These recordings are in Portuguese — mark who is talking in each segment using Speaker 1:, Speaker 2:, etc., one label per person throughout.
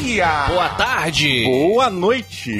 Speaker 1: dia!
Speaker 2: Boa tarde.
Speaker 1: Boa noite!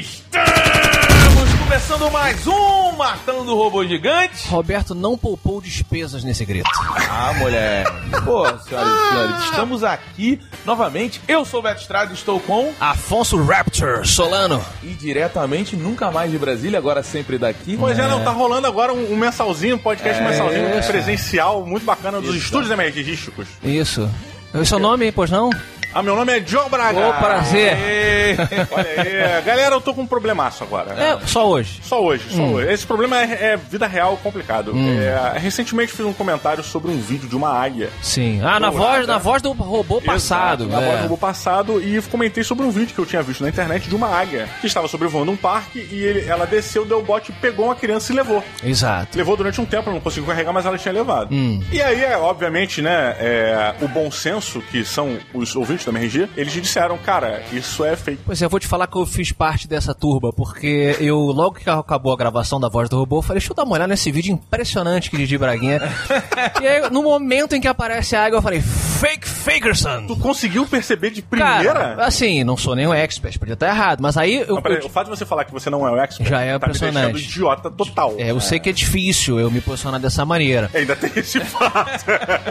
Speaker 1: Estamos começando mais um Matando Robô Gigante.
Speaker 2: Roberto não poupou despesas nesse grito.
Speaker 1: Ah, mulher. Pô, senhoras e senhores, estamos aqui novamente. Eu sou o Beto Estrada, estou com...
Speaker 2: Afonso Raptor Solano.
Speaker 1: E diretamente, nunca mais de Brasília, agora sempre daqui.
Speaker 3: Pois é, não, tá rolando agora um, um mensalzinho, um podcast
Speaker 1: É.
Speaker 3: mensalzinho presencial, muito bacana, dos
Speaker 1: Isso.
Speaker 3: estúdios emergísticos.
Speaker 2: Isso. O seu nome, pois não?
Speaker 3: Ah, meu nome é Joe Braga.
Speaker 2: Ô, prazer.
Speaker 3: Aê, Olha aí. Galera, eu tô com um problemaço agora.
Speaker 2: É, só hoje.
Speaker 3: Só hoje, só
Speaker 2: Hum.
Speaker 3: hoje. Esse problema é, é vida real complicado. É, recentemente fiz um comentário sobre um vídeo de uma águia.
Speaker 2: Sim. Ah, na voz, na voz do robô passado.
Speaker 3: Exato, na voz
Speaker 2: é.
Speaker 3: do robô passado e comentei sobre um vídeo que eu tinha visto na internet de uma águia que estava sobrevoando um parque e ele- ela desceu, deu o bote, pegou uma criança e levou.
Speaker 2: Exato.
Speaker 3: Levou durante um tempo, não conseguiu carregar, mas ela tinha levado.
Speaker 2: Hum.
Speaker 3: E aí, é, obviamente, né, é, o bom senso, que são os ouvintes da MRG, eles disseram, cara, isso é fake.
Speaker 2: Pois é, eu vou te falar que eu fiz parte dessa turba, porque eu, logo que acabou a gravação da voz do robô, eu falei, deixa eu dar uma olhada nesse vídeo impressionante que Didi Braguinha. e aí, no momento em que aparece a água, eu falei, fake Fakerson!
Speaker 3: Tu conseguiu perceber de primeira?
Speaker 2: Cara, assim, não sou nenhum expert, podia estar errado, mas aí eu,
Speaker 3: Não, peraí,
Speaker 2: eu-
Speaker 3: o fato de você falar que você não é o expert
Speaker 2: Já é
Speaker 3: tá me
Speaker 2: impressionante.
Speaker 3: deixando idiota total.
Speaker 2: é, eu sei que é difícil eu me posicionar dessa maneira.
Speaker 3: Ainda tem esse fato.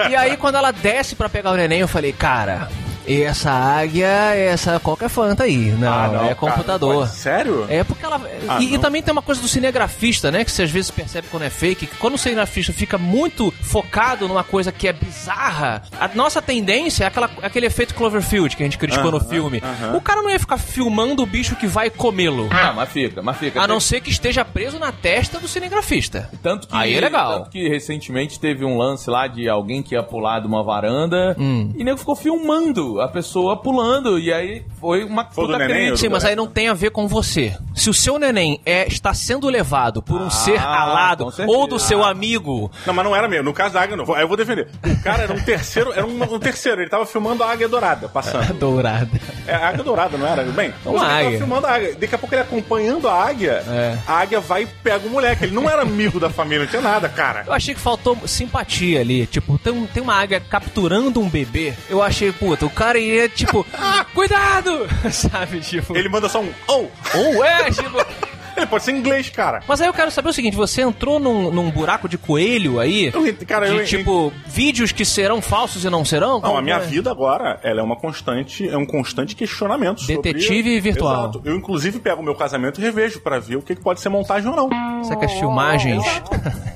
Speaker 2: E aí, quando ela desce pra pegar o neném, eu falei, cara, essa águia, essa qualquer fanta aí. Não,
Speaker 3: Ah, não,
Speaker 2: é computador.
Speaker 3: cara, sério?
Speaker 2: É porque ela.
Speaker 3: Ah,
Speaker 2: e, e também tem uma coisa do cinegrafista, né? Que você às vezes percebe quando é fake, que quando o cinegrafista fica muito focado numa coisa que é bizarra, a nossa tendência é aquela, aquele efeito Cloverfield que a gente criticou no filme. O cara não ia ficar filmando o bicho que vai comê-lo.
Speaker 1: Ah, mas fica, mas fica.
Speaker 2: A não ser que esteja preso na testa do cinegrafista.
Speaker 1: Tanto que,
Speaker 2: Aí é legal.
Speaker 1: Tanto que recentemente teve um lance lá de alguém que ia pular de uma varanda
Speaker 2: Hum.
Speaker 1: e nego ficou filmando a pessoa pulando. E aí foi uma
Speaker 3: Foi
Speaker 1: puta
Speaker 3: neném,
Speaker 2: Sim, mas aí não tem a ver com você. Se o seu neném é, está sendo levado por um ser alado ou do seu amigo,
Speaker 3: Não, mas não era mesmo. No caso da águia, não. Aí eu vou defender. O cara era um terceiro, era um, um terceiro. Ele tava filmando a águia dourada, passando.
Speaker 2: dourada.
Speaker 3: É a águia dourada, não era? Bem,
Speaker 2: Uma
Speaker 3: tava
Speaker 2: águia.
Speaker 3: filmando a águia. Daqui a pouco ele acompanhando a águia,
Speaker 2: É.
Speaker 3: a águia vai e pega o moleque. Ele não era amigo da família, não tinha nada, cara.
Speaker 2: Eu achei que faltou simpatia ali. Tipo, tem, tem uma águia capturando um bebê. Eu achei, puta, o cara ia, tipo, cuidado! Sabe, tipo.
Speaker 3: Ele manda só um oh!
Speaker 2: Ou é, tipo.
Speaker 3: Ele pode ser inglês, cara.
Speaker 2: Mas aí eu quero saber o seguinte: você entrou num, num buraco de coelho aí?
Speaker 3: Eu cara,
Speaker 2: de
Speaker 3: eu-
Speaker 2: tipo, vídeos que serão falsos e não serão?
Speaker 3: Não,
Speaker 2: Como
Speaker 3: a minha
Speaker 2: é?
Speaker 3: vida agora, ela é uma constante, é um constante questionamento sobre-
Speaker 2: Detetive virtual.
Speaker 3: Exato. Eu inclusive pego o meu casamento e revejo pra ver o que que pode ser montagem ou não.
Speaker 2: Será que as filmagens.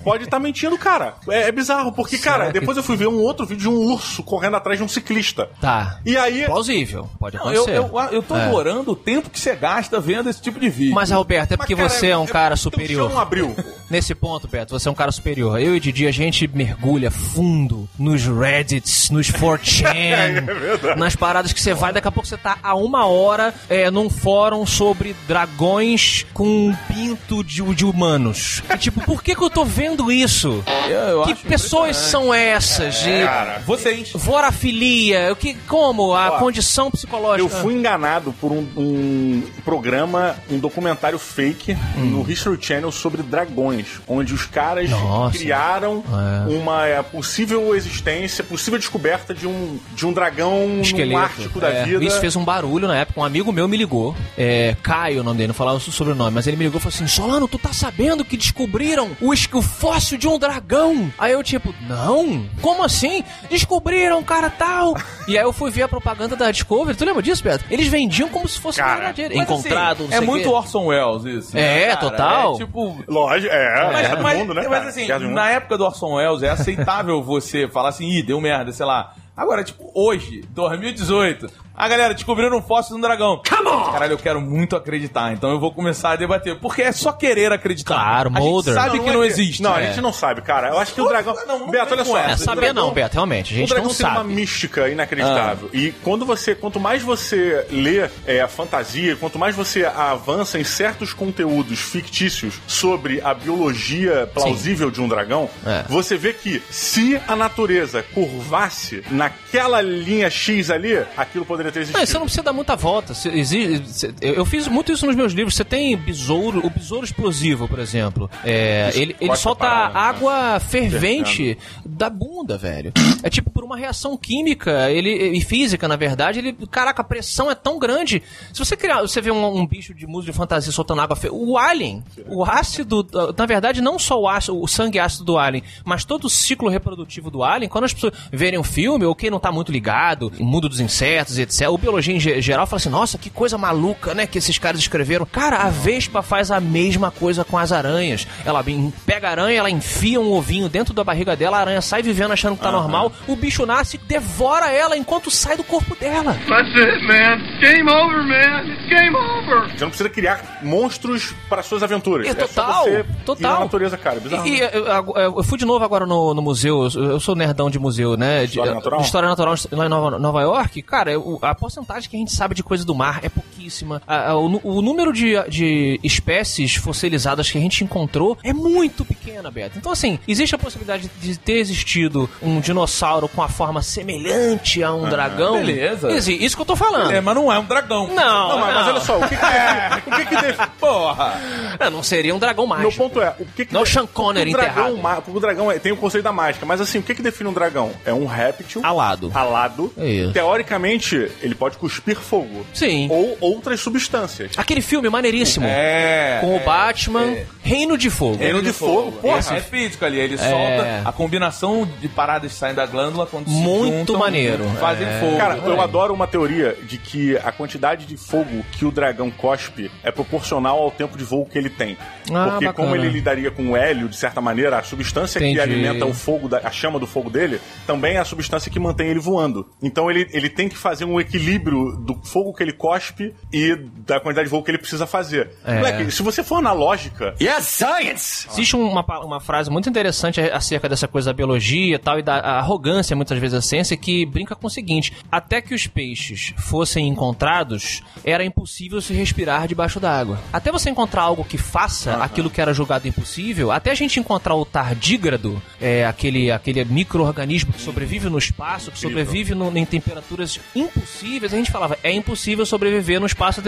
Speaker 3: Pode estar mentindo, cara. É, é bizarro, porque, cara,
Speaker 2: que-
Speaker 3: depois eu fui ver um outro vídeo de um urso correndo atrás de um ciclista.
Speaker 2: Tá.
Speaker 3: E aí,
Speaker 2: Plausível, pode
Speaker 1: Não, eu,
Speaker 2: acontecer.
Speaker 1: eu, eu tô
Speaker 2: É.
Speaker 1: adorando o tempo que você gasta vendo esse tipo de vídeo.
Speaker 2: Mas, Roberto, é
Speaker 3: Mas, cara,
Speaker 2: você é um cara superior.
Speaker 3: chão abriu.
Speaker 2: Nesse ponto, Beto, você é um cara superior. Eu e Didi, a gente mergulha fundo nos Reddits, nos 4chan, nas paradas que você vai, daqui a pouco você tá a uma hora é, num fórum sobre dragões com um pinto de, de humanos. E, tipo, por que que eu tô vendo isso?
Speaker 1: Eu- eu
Speaker 2: que
Speaker 1: acho
Speaker 2: pessoas são essas? De
Speaker 3: Cara,
Speaker 1: Vocês.
Speaker 2: vorafilia? O que, como? A
Speaker 3: Ó,
Speaker 2: condição psicológica?
Speaker 3: Eu fui enganado por um, um programa, um documentário fake
Speaker 2: Hum.
Speaker 3: no History Channel sobre dragões. Dragões, onde os caras
Speaker 2: Nossa.
Speaker 3: criaram
Speaker 2: É.
Speaker 3: uma é, possível existência, possível descoberta de um, de um dragão no
Speaker 2: Esqueleto.
Speaker 3: Ártico da
Speaker 2: É,
Speaker 3: vida.
Speaker 2: Isso fez um barulho na época. Um amigo meu me ligou. É, Caio, o nome dele, não falava o sobrenome, mas ele me ligou e falou assim: Solano, tu tá sabendo que descobriram o, o fóssil de um dragão? Aí eu, tipo, não? Como assim? Descobriram, cara, tal. e aí eu fui ver a propaganda da Discovery. Tu lembra disso, Beto? Eles vendiam como se fosse
Speaker 3: Cara,
Speaker 2: verdadeiro.
Speaker 1: Mas,
Speaker 2: Encontrado,
Speaker 1: assim,
Speaker 2: não
Speaker 1: É muito. Orson Welles isso.
Speaker 2: É,
Speaker 1: né,
Speaker 2: total.
Speaker 1: É tipo.
Speaker 3: Lógico, é,
Speaker 1: Mas,
Speaker 3: Guerra do
Speaker 1: mas-
Speaker 3: mundo, né?
Speaker 1: mas, assim,
Speaker 3: mundo.
Speaker 1: na época do Orson Welles é aceitável você falar assim, ih, deu merda, sei lá. Agora, tipo, hoje, 2018, a galera descobriram um fóssil de um dragão. Come on! Caralho, eu quero muito acreditar, então eu vou começar a debater. Porque é só querer acreditar.
Speaker 2: Claro,
Speaker 1: a gente sabe que
Speaker 3: é
Speaker 1: não existe.
Speaker 3: Não, a
Speaker 1: É.
Speaker 3: gente não sabe, cara. Eu acho que o
Speaker 1: Não,
Speaker 3: dragão.
Speaker 1: não, não
Speaker 3: Beto, olha só.
Speaker 1: essa.
Speaker 2: É,
Speaker 3: o
Speaker 2: saber
Speaker 3: dragão-
Speaker 2: não, Beto, realmente. A
Speaker 3: O
Speaker 2: gente
Speaker 3: dragão
Speaker 2: não
Speaker 3: tem uma
Speaker 2: sabe.
Speaker 3: mística inacreditável. E quando você, quanto mais você lê é, a fantasia, quanto mais você avança em certos conteúdos fictícios sobre a biologia plausível de um dragão,
Speaker 2: É.
Speaker 3: você vê que se a natureza curvasse naquela linha X ali, aquilo poderia ter existido.
Speaker 2: Não, você não precisa dar muita volta. Exige- eu fiz muito isso nos meus livros. Você tem besouro, o besouro explosivo, por exemplo. É, ele, ele solta
Speaker 3: né?
Speaker 2: água fervente da bunda, velho. É tipo por uma reação química ele, e física, na verdade. Ele, caraca, a pressão é tão grande. Se você criar, você vê um, um bicho de música de fantasia soltando água fe- O alien, o ácido, na verdade, não só o, ácido, o sangue ácido do alien, mas todo o ciclo reprodutivo do alien, quando as pessoas verem um filme, ou quem não tá muito ligado, em mundo dos insetos, etc., ou biologia em ge- geral, fala assim, nossa, que coisa maluca, né, que esses caras escreveram. Cara, a Vespa faz a mesma coisa com as aranhas. Ela pega a aranha, ela enfia um ovinho dentro da barriga dela, a aranha sai vivendo achando que tá normal, o bicho nasce, devora ela enquanto sai do corpo dela.
Speaker 4: That's it, man. Game over, man. It's game over.
Speaker 3: Você não precisa criar monstros para suas aventuras.
Speaker 2: É,
Speaker 3: só
Speaker 2: total,
Speaker 3: ir
Speaker 2: total.
Speaker 3: na natureza, cara. Bizarro.
Speaker 2: E, e, eu, eu- eu fui de novo agora no, no museu, eu, eu sou nerdão de museu, né? De,
Speaker 3: História natural?
Speaker 2: de História natural lá em Nova, Nova York. Cara, eu- a porcentagem que a gente sabe de coisa do mar é pouquíssima. A- a- o, o número de, de espécies fossilizadas que a gente encontrou é muito pequena, Beto. Então, assim, existe a possibilidade de ter existido um dinossauro com a forma semelhante a um dragão?
Speaker 1: beleza.
Speaker 2: Isso que eu tô falando.
Speaker 1: É, mas não é um dragão.
Speaker 2: Não,
Speaker 3: Não, mas, mas
Speaker 2: não.
Speaker 3: olha só, o que que, o que, que def-
Speaker 1: Porra!
Speaker 2: É, não seria um dragão mágico.
Speaker 3: Meu ponto é, o que que
Speaker 2: Não o Sean Connery
Speaker 3: o dragão,
Speaker 2: enterrado.
Speaker 3: o dragão é- tem o conceito da mágica, mas assim, o que que define um dragão? É um réptil
Speaker 2: Alado.
Speaker 3: alado.
Speaker 2: É isso.
Speaker 3: Teoricamente, ele pode cuspir fogo.
Speaker 2: Sim.
Speaker 3: Ou outras substâncias.
Speaker 2: Aquele filme maneiríssimo.
Speaker 1: É.
Speaker 2: Com o
Speaker 1: é,
Speaker 2: Batman,
Speaker 1: é.
Speaker 2: Reino de Fogo.
Speaker 3: Reino de Fogo, porra.
Speaker 1: Esse é físico ali, ele
Speaker 2: É.
Speaker 1: solta a combinação de paradas que saem da glândula quando se
Speaker 2: Muito
Speaker 1: juntam,
Speaker 2: maneiro.
Speaker 1: Fazem
Speaker 2: É.
Speaker 1: fogo.
Speaker 3: Cara, eu
Speaker 2: é.
Speaker 3: adoro uma teoria de que a quantidade de fogo que o dragão cospe é proporcional ao tempo de voo que ele tem.
Speaker 2: Ah,
Speaker 3: Porque
Speaker 2: bacana.
Speaker 3: como ele lidaria com o hélio, de certa maneira, a substância
Speaker 2: Entendi.
Speaker 3: que alimenta o fogo, da- a chama do fogo dele, também é a substância que mantém ele voando. Então ele, ele tem que fazer um equilíbrio do fogo que ele cospe e da quantidade de voo que ele precisa fazer.
Speaker 2: É.
Speaker 3: Moleque, se você for na lógica,
Speaker 5: Yes, science!
Speaker 2: Existe uma, uma frase muito interessante acerca dessa coisa da biologia e tal, e da arrogância, muitas vezes, da ciência, que brinca com o seguinte: até que os peixes fossem encontrados, era impossível se respirar debaixo d'água. Até você encontrar algo que faça aquilo que era julgado impossível, até a gente encontrar o tardígrado, é, aquele, aquele micro-organismo que sobrevive no espaço, que sobrevive no- em temperaturas impossíveis, a gente falava, é impossível sobreviver no espaço.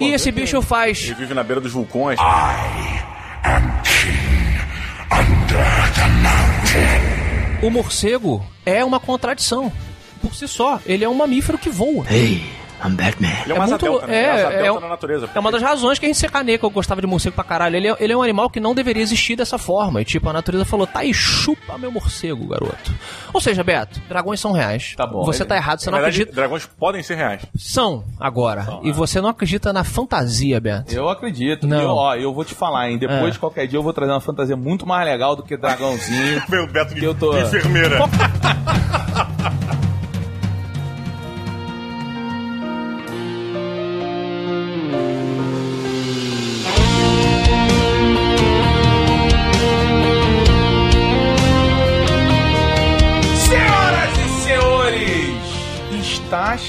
Speaker 2: E esse bicho faz.
Speaker 3: ele vive na beira dos vulcões.
Speaker 2: O morcego é uma contradição. Por si só, ele é um mamífero que voa.
Speaker 5: Hey, I'm Batman.
Speaker 3: Ele é uma asa
Speaker 2: muito-
Speaker 3: delta, né?
Speaker 2: é, é um-
Speaker 3: na natureza.
Speaker 2: É uma das razões que a gente se caneca, eu gostava de morcego pra caralho. Ele é, ele é um animal que não deveria existir dessa forma. E tipo, a natureza falou, tá aí, chupa meu morcego, garoto. Ou seja, Beto, dragões são reais.
Speaker 1: Tá bom,
Speaker 2: Você
Speaker 1: ele-
Speaker 2: tá errado, você
Speaker 3: Na
Speaker 2: não
Speaker 3: verdade,
Speaker 2: acredita.
Speaker 3: dragões podem ser reais.
Speaker 2: São, agora. e você não acredita na fantasia, Beto.
Speaker 1: Eu acredito.
Speaker 2: Não.
Speaker 1: Eu, ó, eu vou te falar, hein? Depois,
Speaker 2: É.
Speaker 1: qualquer dia, eu vou trazer uma fantasia muito mais legal do que dragãozinho.
Speaker 3: Meu Beto de,
Speaker 1: Eu tô-
Speaker 3: de enfermeira.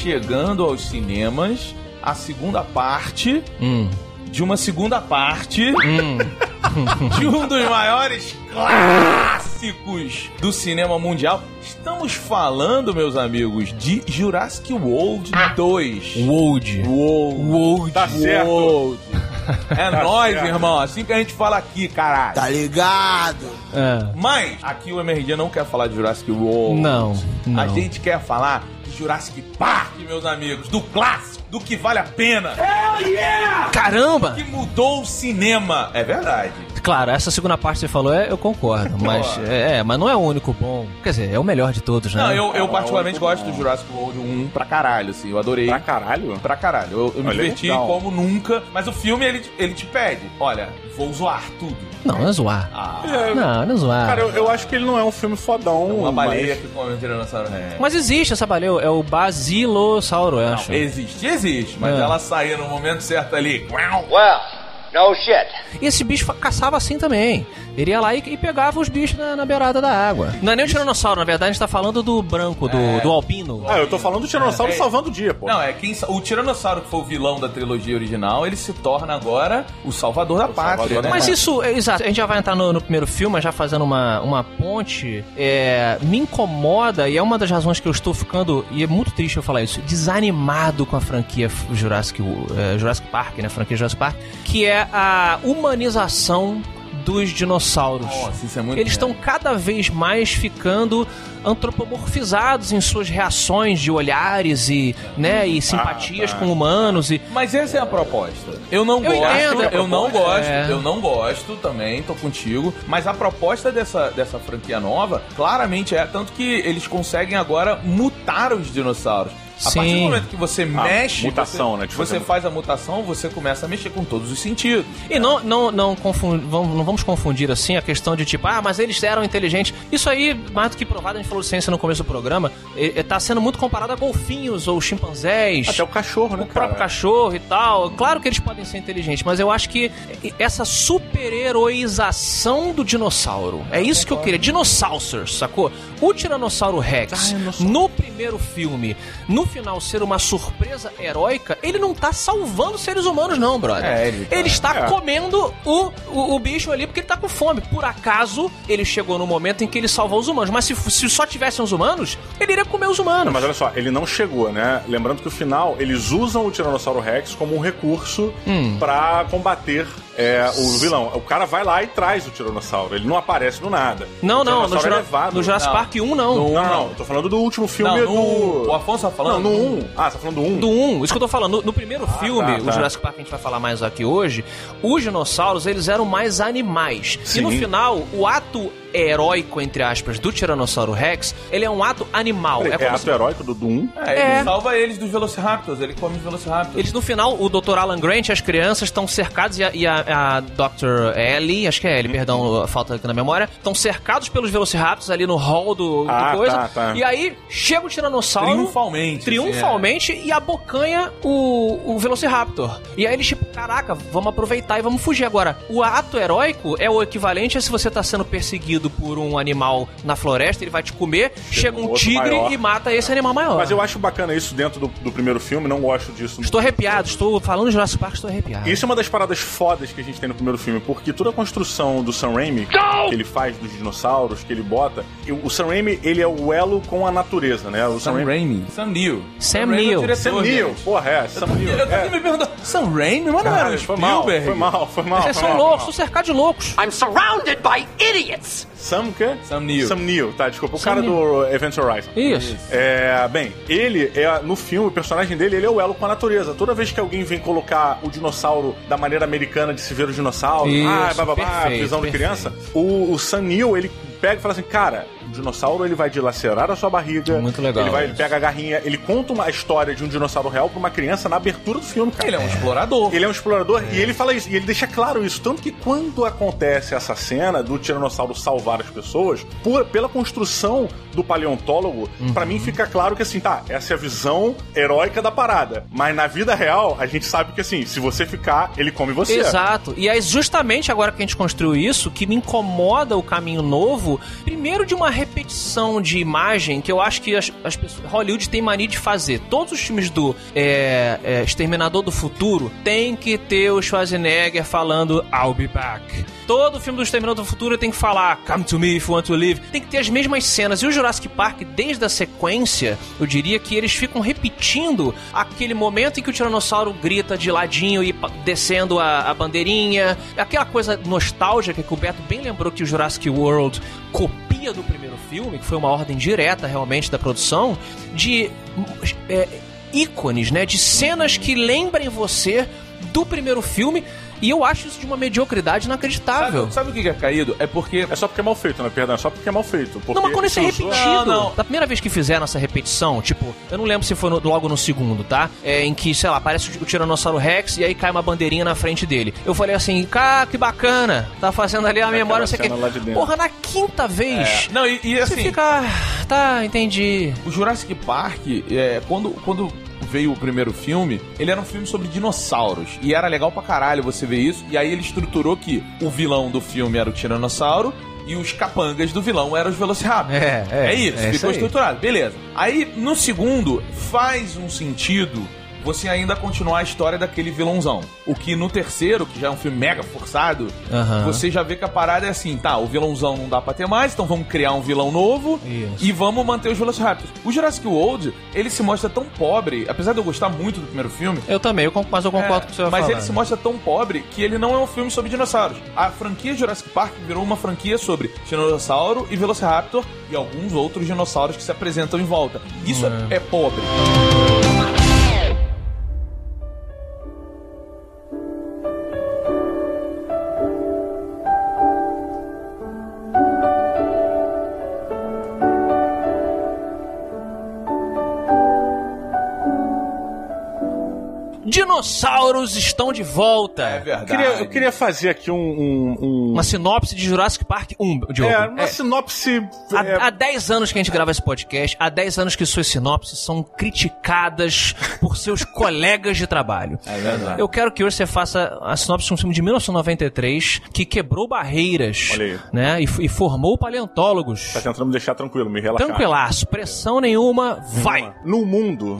Speaker 1: chegando aos cinemas a segunda parte
Speaker 2: Hum.
Speaker 1: de uma segunda parte de um dos maiores clássicos do cinema mundial. Estamos falando, meus amigos, de Jurassic World 2.
Speaker 2: Wold.
Speaker 1: World.
Speaker 2: Wold.
Speaker 3: Tá certo.
Speaker 1: World. É nóis, irmão. Assim que a gente fala aqui, caralho.
Speaker 5: Tá ligado?
Speaker 2: É.
Speaker 1: Mas aqui o MRG não quer falar de Jurassic World.
Speaker 2: Não, não.
Speaker 1: A gente quer falar de Jurassic Park, meus amigos. Do clássico, do que vale a pena.
Speaker 2: Caramba!
Speaker 1: Que mudou o cinema. É verdade.
Speaker 2: Claro, essa segunda parte que você falou, é, eu concordo. Mas é, mas não é o único bom. Quer dizer, é o melhor de todos, né?
Speaker 1: Não, eu, eu
Speaker 3: Não,
Speaker 1: particularmente
Speaker 3: é
Speaker 1: gosto do Jurassic World 1 pra caralho, assim. Eu adorei.
Speaker 3: Pra caralho?
Speaker 1: Pra caralho. Eu, eu me diverti
Speaker 3: legal.
Speaker 1: como nunca. Mas o filme, ele, ele te pede: olha, vou zoar tudo.
Speaker 2: Não, não é zoar.
Speaker 1: Ah,
Speaker 3: É,
Speaker 2: Não, não é zoar.
Speaker 3: Cara, eu, eu acho que ele não é um filme fodão.
Speaker 1: uma
Speaker 3: mas-
Speaker 1: baleia que come um tiranossauro rex.
Speaker 2: Mas existe essa baleia, é o basilossauro, eu acho.
Speaker 1: Existe, existe, mas
Speaker 2: É.
Speaker 1: ela saía no momento certo ali.
Speaker 4: Well, no shit.
Speaker 2: E esse bicho caçava assim também. Ele ia lá e, e pegava os bichos na, na beirada da água. Não é nem o tiranossauro, na verdade, a gente tá falando do branco, do, do albino.
Speaker 3: Ah, eu tô falando do Tiranossauro
Speaker 1: É, é.
Speaker 3: salvando o dia, pô.
Speaker 1: Não, é quem, o Tiranossauro que foi o vilão da trilogia original, ele se torna agora o salvador da pátria,
Speaker 3: salvador
Speaker 1: né?
Speaker 2: Mas isso, é, exato, a gente já vai entrar no, no primeiro filme, mas já fazendo uma, uma ponte, é, me incomoda, e é uma das razões que eu estou ficando, e é muito triste eu falar isso, desanimado com a franquia Jurassic, é, Jurassic Park, né, a franquia Jurassic Park, que é a humanização dos dinossauros.
Speaker 1: Nossa, isso é muito
Speaker 2: Eles estão cada vez mais ficando antropomorfizados em suas reações de olhares e, né, e simpatias
Speaker 3: tá.
Speaker 2: com humanos e
Speaker 1: Mas essa é a proposta. Eu não
Speaker 2: Eu
Speaker 1: gosto,
Speaker 2: entendo.
Speaker 1: eu não gosto,
Speaker 2: É.
Speaker 1: eu não gosto também, tô contigo. Mas a proposta dessa, dessa franquia nova, claramente é tanto que eles conseguem agora mutar os dinossauros. A
Speaker 2: Sim.
Speaker 1: partir do momento que você mexe,
Speaker 3: mutação,
Speaker 1: você,
Speaker 3: né,
Speaker 1: você
Speaker 3: fazer-
Speaker 1: faz a mutação, você começa a mexer com todos os sentidos.
Speaker 2: E não, não, não, confun- vamos, não vamos confundir assim a questão de tipo, ah, mas eles eram inteligentes. Isso aí, mais do que provado, a gente falou de ciência no começo do programa, está sendo muito comparado a golfinhos ou chimpanzés.
Speaker 3: Até o cachorro, né,
Speaker 2: o próprio
Speaker 3: cara?
Speaker 2: cachorro e tal. Claro que eles podem ser inteligentes, mas eu acho que essa super-heroização do dinossauro, é isso que eu queria. Dinossauros, sacou? O Tiranossauro Rex, no primeiro filme, no final ser uma surpresa heróica, ele não tá salvando seres humanos, não, brother.
Speaker 1: É, ele tá-
Speaker 2: está
Speaker 3: é.
Speaker 2: comendo o, o, o bicho ali porque ele tá com fome. Por acaso, ele chegou no momento em que ele salvou os humanos. Mas se, se só tivessem os humanos, ele iria comer os humanos.
Speaker 3: Não, mas olha só, ele não chegou, né? Lembrando que o final, eles usam o Tiranossauro Rex como um recurso
Speaker 2: Hum.
Speaker 3: pra combater é, o vilão. O cara vai lá e traz o Tiranossauro. Ele não aparece do nada.
Speaker 2: Não,
Speaker 3: o
Speaker 2: não, no,
Speaker 3: é
Speaker 2: no Jurassic
Speaker 1: Não.
Speaker 2: Park 1, não.
Speaker 1: No-
Speaker 3: Não, não, não. Tô falando do último filme
Speaker 1: Não,
Speaker 3: do...
Speaker 1: no- o Afonso tá falando
Speaker 3: Não, no
Speaker 1: do-
Speaker 3: 1. Ah, você tá falando do 1?
Speaker 2: Do 1, isso que eu tô falando. No, no primeiro filme,
Speaker 3: tá,
Speaker 2: o
Speaker 3: tá.
Speaker 2: Jurassic Park que a gente vai falar mais aqui hoje, os dinossauros, eles eram mais animais. E no
Speaker 3: Sim.
Speaker 2: final, o ato heróico, entre aspas, do Tiranossauro Rex, ele é um ato animal.
Speaker 3: É,
Speaker 2: É como
Speaker 3: ato
Speaker 2: se-
Speaker 3: heróico do, do 1.
Speaker 1: É, ele
Speaker 2: É.
Speaker 1: salva eles dos Velociraptors, ele come os Velociraptors.
Speaker 2: Eles, no final, o Dr. Alan Grant e as crianças estão cercados, e a, e a, a Dr. Ellie, acho que é Ellie, perdão, falta aqui na memória, estão cercados pelos Velociraptors ali no hall do, do
Speaker 3: Ah,
Speaker 2: coisa.
Speaker 3: tá, tá.
Speaker 2: E aí, chega o Tiranossauro...
Speaker 1: Triunfalmente,
Speaker 2: Triunfalmente, e abocanha o, o Velociraptor. E aí eles, tipo, caraca, vamos aproveitar e vamos fugir agora. O ato heróico é o equivalente a se você tá sendo perseguido por um animal na floresta, ele vai te comer, chega um
Speaker 3: outro
Speaker 2: tigre
Speaker 3: maior.
Speaker 2: e mata esse animal maior.
Speaker 3: Mas eu acho bacana isso dentro do, do primeiro filme, não gosto disso.
Speaker 2: Estou arrepiado, estou falando de Jurassic Park, estou arrepiado.
Speaker 3: Isso é uma das paradas fodas que a gente tem no primeiro filme, porque toda a construção do Sam Raimi, que ele faz dos dinossauros, que ele bota, o Sam Raimi, ele é o elo com a natureza, né? O
Speaker 1: Sam Raimi. Sam Neill.
Speaker 2: Sam
Speaker 1: é
Speaker 2: Neill.
Speaker 3: Sam Neill, porra, é, Sam Neill.
Speaker 1: Eu tô aqui
Speaker 3: É.
Speaker 1: me perguntando, Sam Raimi? Mas não era o
Speaker 3: foi mal, foi mal, foi mal.
Speaker 2: Vocês são loucos, sou cercado de loucos.
Speaker 4: I'm surrounded by idiots.
Speaker 3: Sam o quê?
Speaker 1: Sam Neill.
Speaker 3: Sam Neill, tá, desculpa. O
Speaker 2: Sam
Speaker 3: cara
Speaker 2: Neill.
Speaker 3: do Event Horizon.
Speaker 2: Isso.
Speaker 3: É, bem, ele é no filme, o personagem dele, ele é o elo com a natureza. Toda vez que alguém vem colocar o dinossauro da maneira americana de se ver o dinossauro,
Speaker 2: Isso,
Speaker 3: ah, bababá, visão de criança, o, o Sam Neill, ele pega e fala assim, cara, o dinossauro ele vai dilacerar a sua barriga.
Speaker 2: Muito legal
Speaker 3: Ele vai, ele pega a garrinha, ele conta uma história de um dinossauro real pra uma criança na abertura do filme, cara.
Speaker 1: Ele é um explorador.
Speaker 3: Ele é um explorador e ele fala isso, e ele deixa claro isso. Tanto que quando acontece essa cena do Tiranossauro salvar as pessoas, por- pela construção do paleontólogo, pra mim fica claro que assim, tá, essa é a visão heróica da parada. Mas na vida real, a gente sabe que assim, se você ficar, ele come você.
Speaker 2: Exato. E é justamente agora que a gente construiu isso que me incomoda o caminho novo, primeiro de uma repetição de imagem que eu acho que as, as pessoas. Hollywood tem mania de fazer. Todos os filmes do é, é, Exterminador do Futuro tem que ter o Schwarzenegger falando I'll be back. Todo filme do Exterminador do Futuro tem que falar Come to me if you want to live. Tem que ter as mesmas cenas. E o Jurassic Park, desde a sequência, eu diria que eles ficam repetindo aquele momento em que o Tiranossauro grita de ladinho e descendo a, a bandeirinha. Aquela coisa nostálgica que o Beto bem lembrou que o Jurassic World copia do primeiro filme, que foi uma ordem direta realmente da produção, de é, ícones, né? De cenas que lembrem você do primeiro filme. E eu acho isso de uma mediocridade inacreditável.
Speaker 1: Sabe, sabe o que que é caído? É porque
Speaker 3: É só porque é mal feito, né? Perdão, é só porque é mal feito. Porque
Speaker 2: Não, mas quando isso é repetido.
Speaker 1: Não, não.
Speaker 2: Da primeira vez que fizeram essa repetição, tipo, eu não lembro se foi no- logo no segundo, tá? É, em que, sei lá, aparece o, Tiranossauro Rex e aí cai uma bandeirinha na frente dele. Eu falei assim, cara, que bacana. Tá fazendo ali a memória, não sei o
Speaker 3: lá de.
Speaker 2: Porra, na quinta vez.
Speaker 1: Não, e, e
Speaker 2: Você
Speaker 1: assim,
Speaker 2: fica. "Ah, Tá, entendi.
Speaker 1: o Jurassic Park, é, quando, quando veio o primeiro filme, ele era um filme sobre dinossauros. E era legal pra caralho você ver isso. E aí ele estruturou que o vilão do filme era o Tiranossauro e os capangas do vilão eram os Velociraptors.
Speaker 2: É, é,
Speaker 1: É isso,
Speaker 2: é isso
Speaker 1: ficou
Speaker 2: aí.
Speaker 1: estruturado. Beleza. Aí, no segundo, faz um sentido você ainda continuar a história daquele vilãozão. O que no terceiro, que já é um filme mega forçado,
Speaker 2: Aham.
Speaker 1: você já vê que a parada é assim, tá, o vilãozão não dá pra ter mais, então vamos criar um vilão novo
Speaker 2: Isso.
Speaker 1: e vamos manter os Velociraptors. O Jurassic World, ele se mostra tão pobre, apesar de eu gostar muito do primeiro filme,
Speaker 2: Eu também, eu, mas eu concordo
Speaker 1: é,
Speaker 2: com o que você vai
Speaker 1: mas
Speaker 2: falar.
Speaker 1: ele se mostra tão pobre que ele não é um filme sobre dinossauros. A franquia Jurassic Park virou uma franquia sobre Tiranossauro e Velociraptor e alguns outros dinossauros que se apresentam em volta. Isso é, é pobre.
Speaker 2: Dinossauros estão de volta.
Speaker 1: É
Speaker 3: Eu
Speaker 1: verdade.
Speaker 3: queria, eu queria fazer aqui um. um- um-
Speaker 2: Uma sinopse de Jurassic Park 1, Diogo.
Speaker 3: é, uma
Speaker 2: É,
Speaker 3: sinopse.
Speaker 2: Há,
Speaker 3: é,
Speaker 2: há 10 anos que a gente grava esse podcast, há 10 anos que suas sinopses são criticadas por seus colegas de trabalho.
Speaker 1: É verdade.
Speaker 2: Eu quero que hoje você faça a sinopse de um filme de 1993 que quebrou barreiras
Speaker 3: Olha aí.
Speaker 2: né, e, e formou paleontólogos.
Speaker 3: Tá tentando me deixar tranquilo, me relaxar.
Speaker 2: Tranquilaço, pressão nenhuma, vai!
Speaker 3: No mundo,